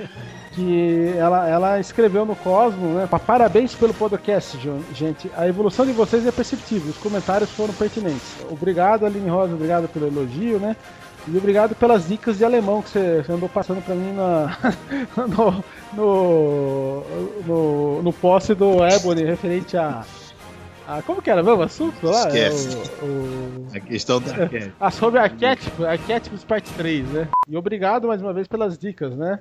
que ela, ela escreveu no Cosmo, né? Pa- Parabéns pelo podcast, gente. A evolução de vocês é perceptível. Os comentários foram pertinentes. Obrigado, Aline Rosa, obrigado pelo elogio, né? E obrigado pelas dicas de alemão que você andou passando pra mim na, no, no, no, no post do Ebony referente a. a como que era mesmo o assunto lá? Esquece. o- o- A questão da. ah, sobre arquétipo, arquétipos parte 3, né? E obrigado mais uma vez pelas dicas, né?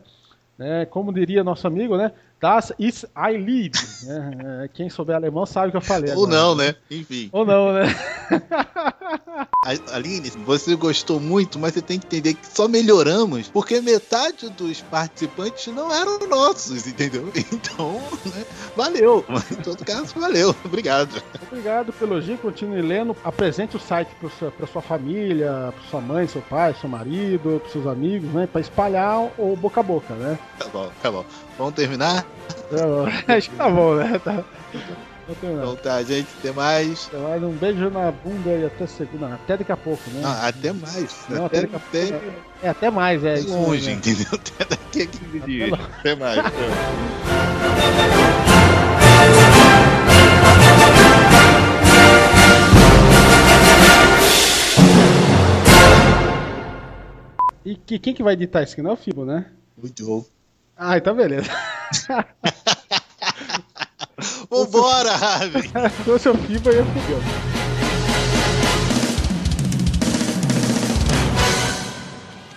Né? Como diria nosso amigo, né? Das ist I liebe. É, quem souber alemão sabe o que eu falei. Ou agora. não, né? Enfim. Ou não, né? Aline, você gostou muito, mas você tem que entender que só melhoramos porque metade dos participantes não eram nossos, entendeu? Então, né, valeu. Em todo caso, valeu. Obrigado. Obrigado pelo elogio, continue lendo. Apresente o site para sua família, para sua mãe, seu pai, seu marido, para seus amigos, né? Para espalhar o boca a boca, né? Tá bom, tá bom. Vamos terminar? Tá bom. Acho que tá bom, né? Tá. Então tá, gente. Até mais. Até mais, Um beijo na bunda e até segunda. Até daqui a pouco, né? Não, até mais. Não, até, até daqui a até, pouco. É até mais, é. até isso longe, né? entendeu? Até daqui a 15 dias. lá. Até mais. E que, quem que vai editar isso aqui? Não é o Fibo, né? Muito bom. Ah, então beleza. Vambora, Raven! Se fosse o Fibo, aí eu fudeu.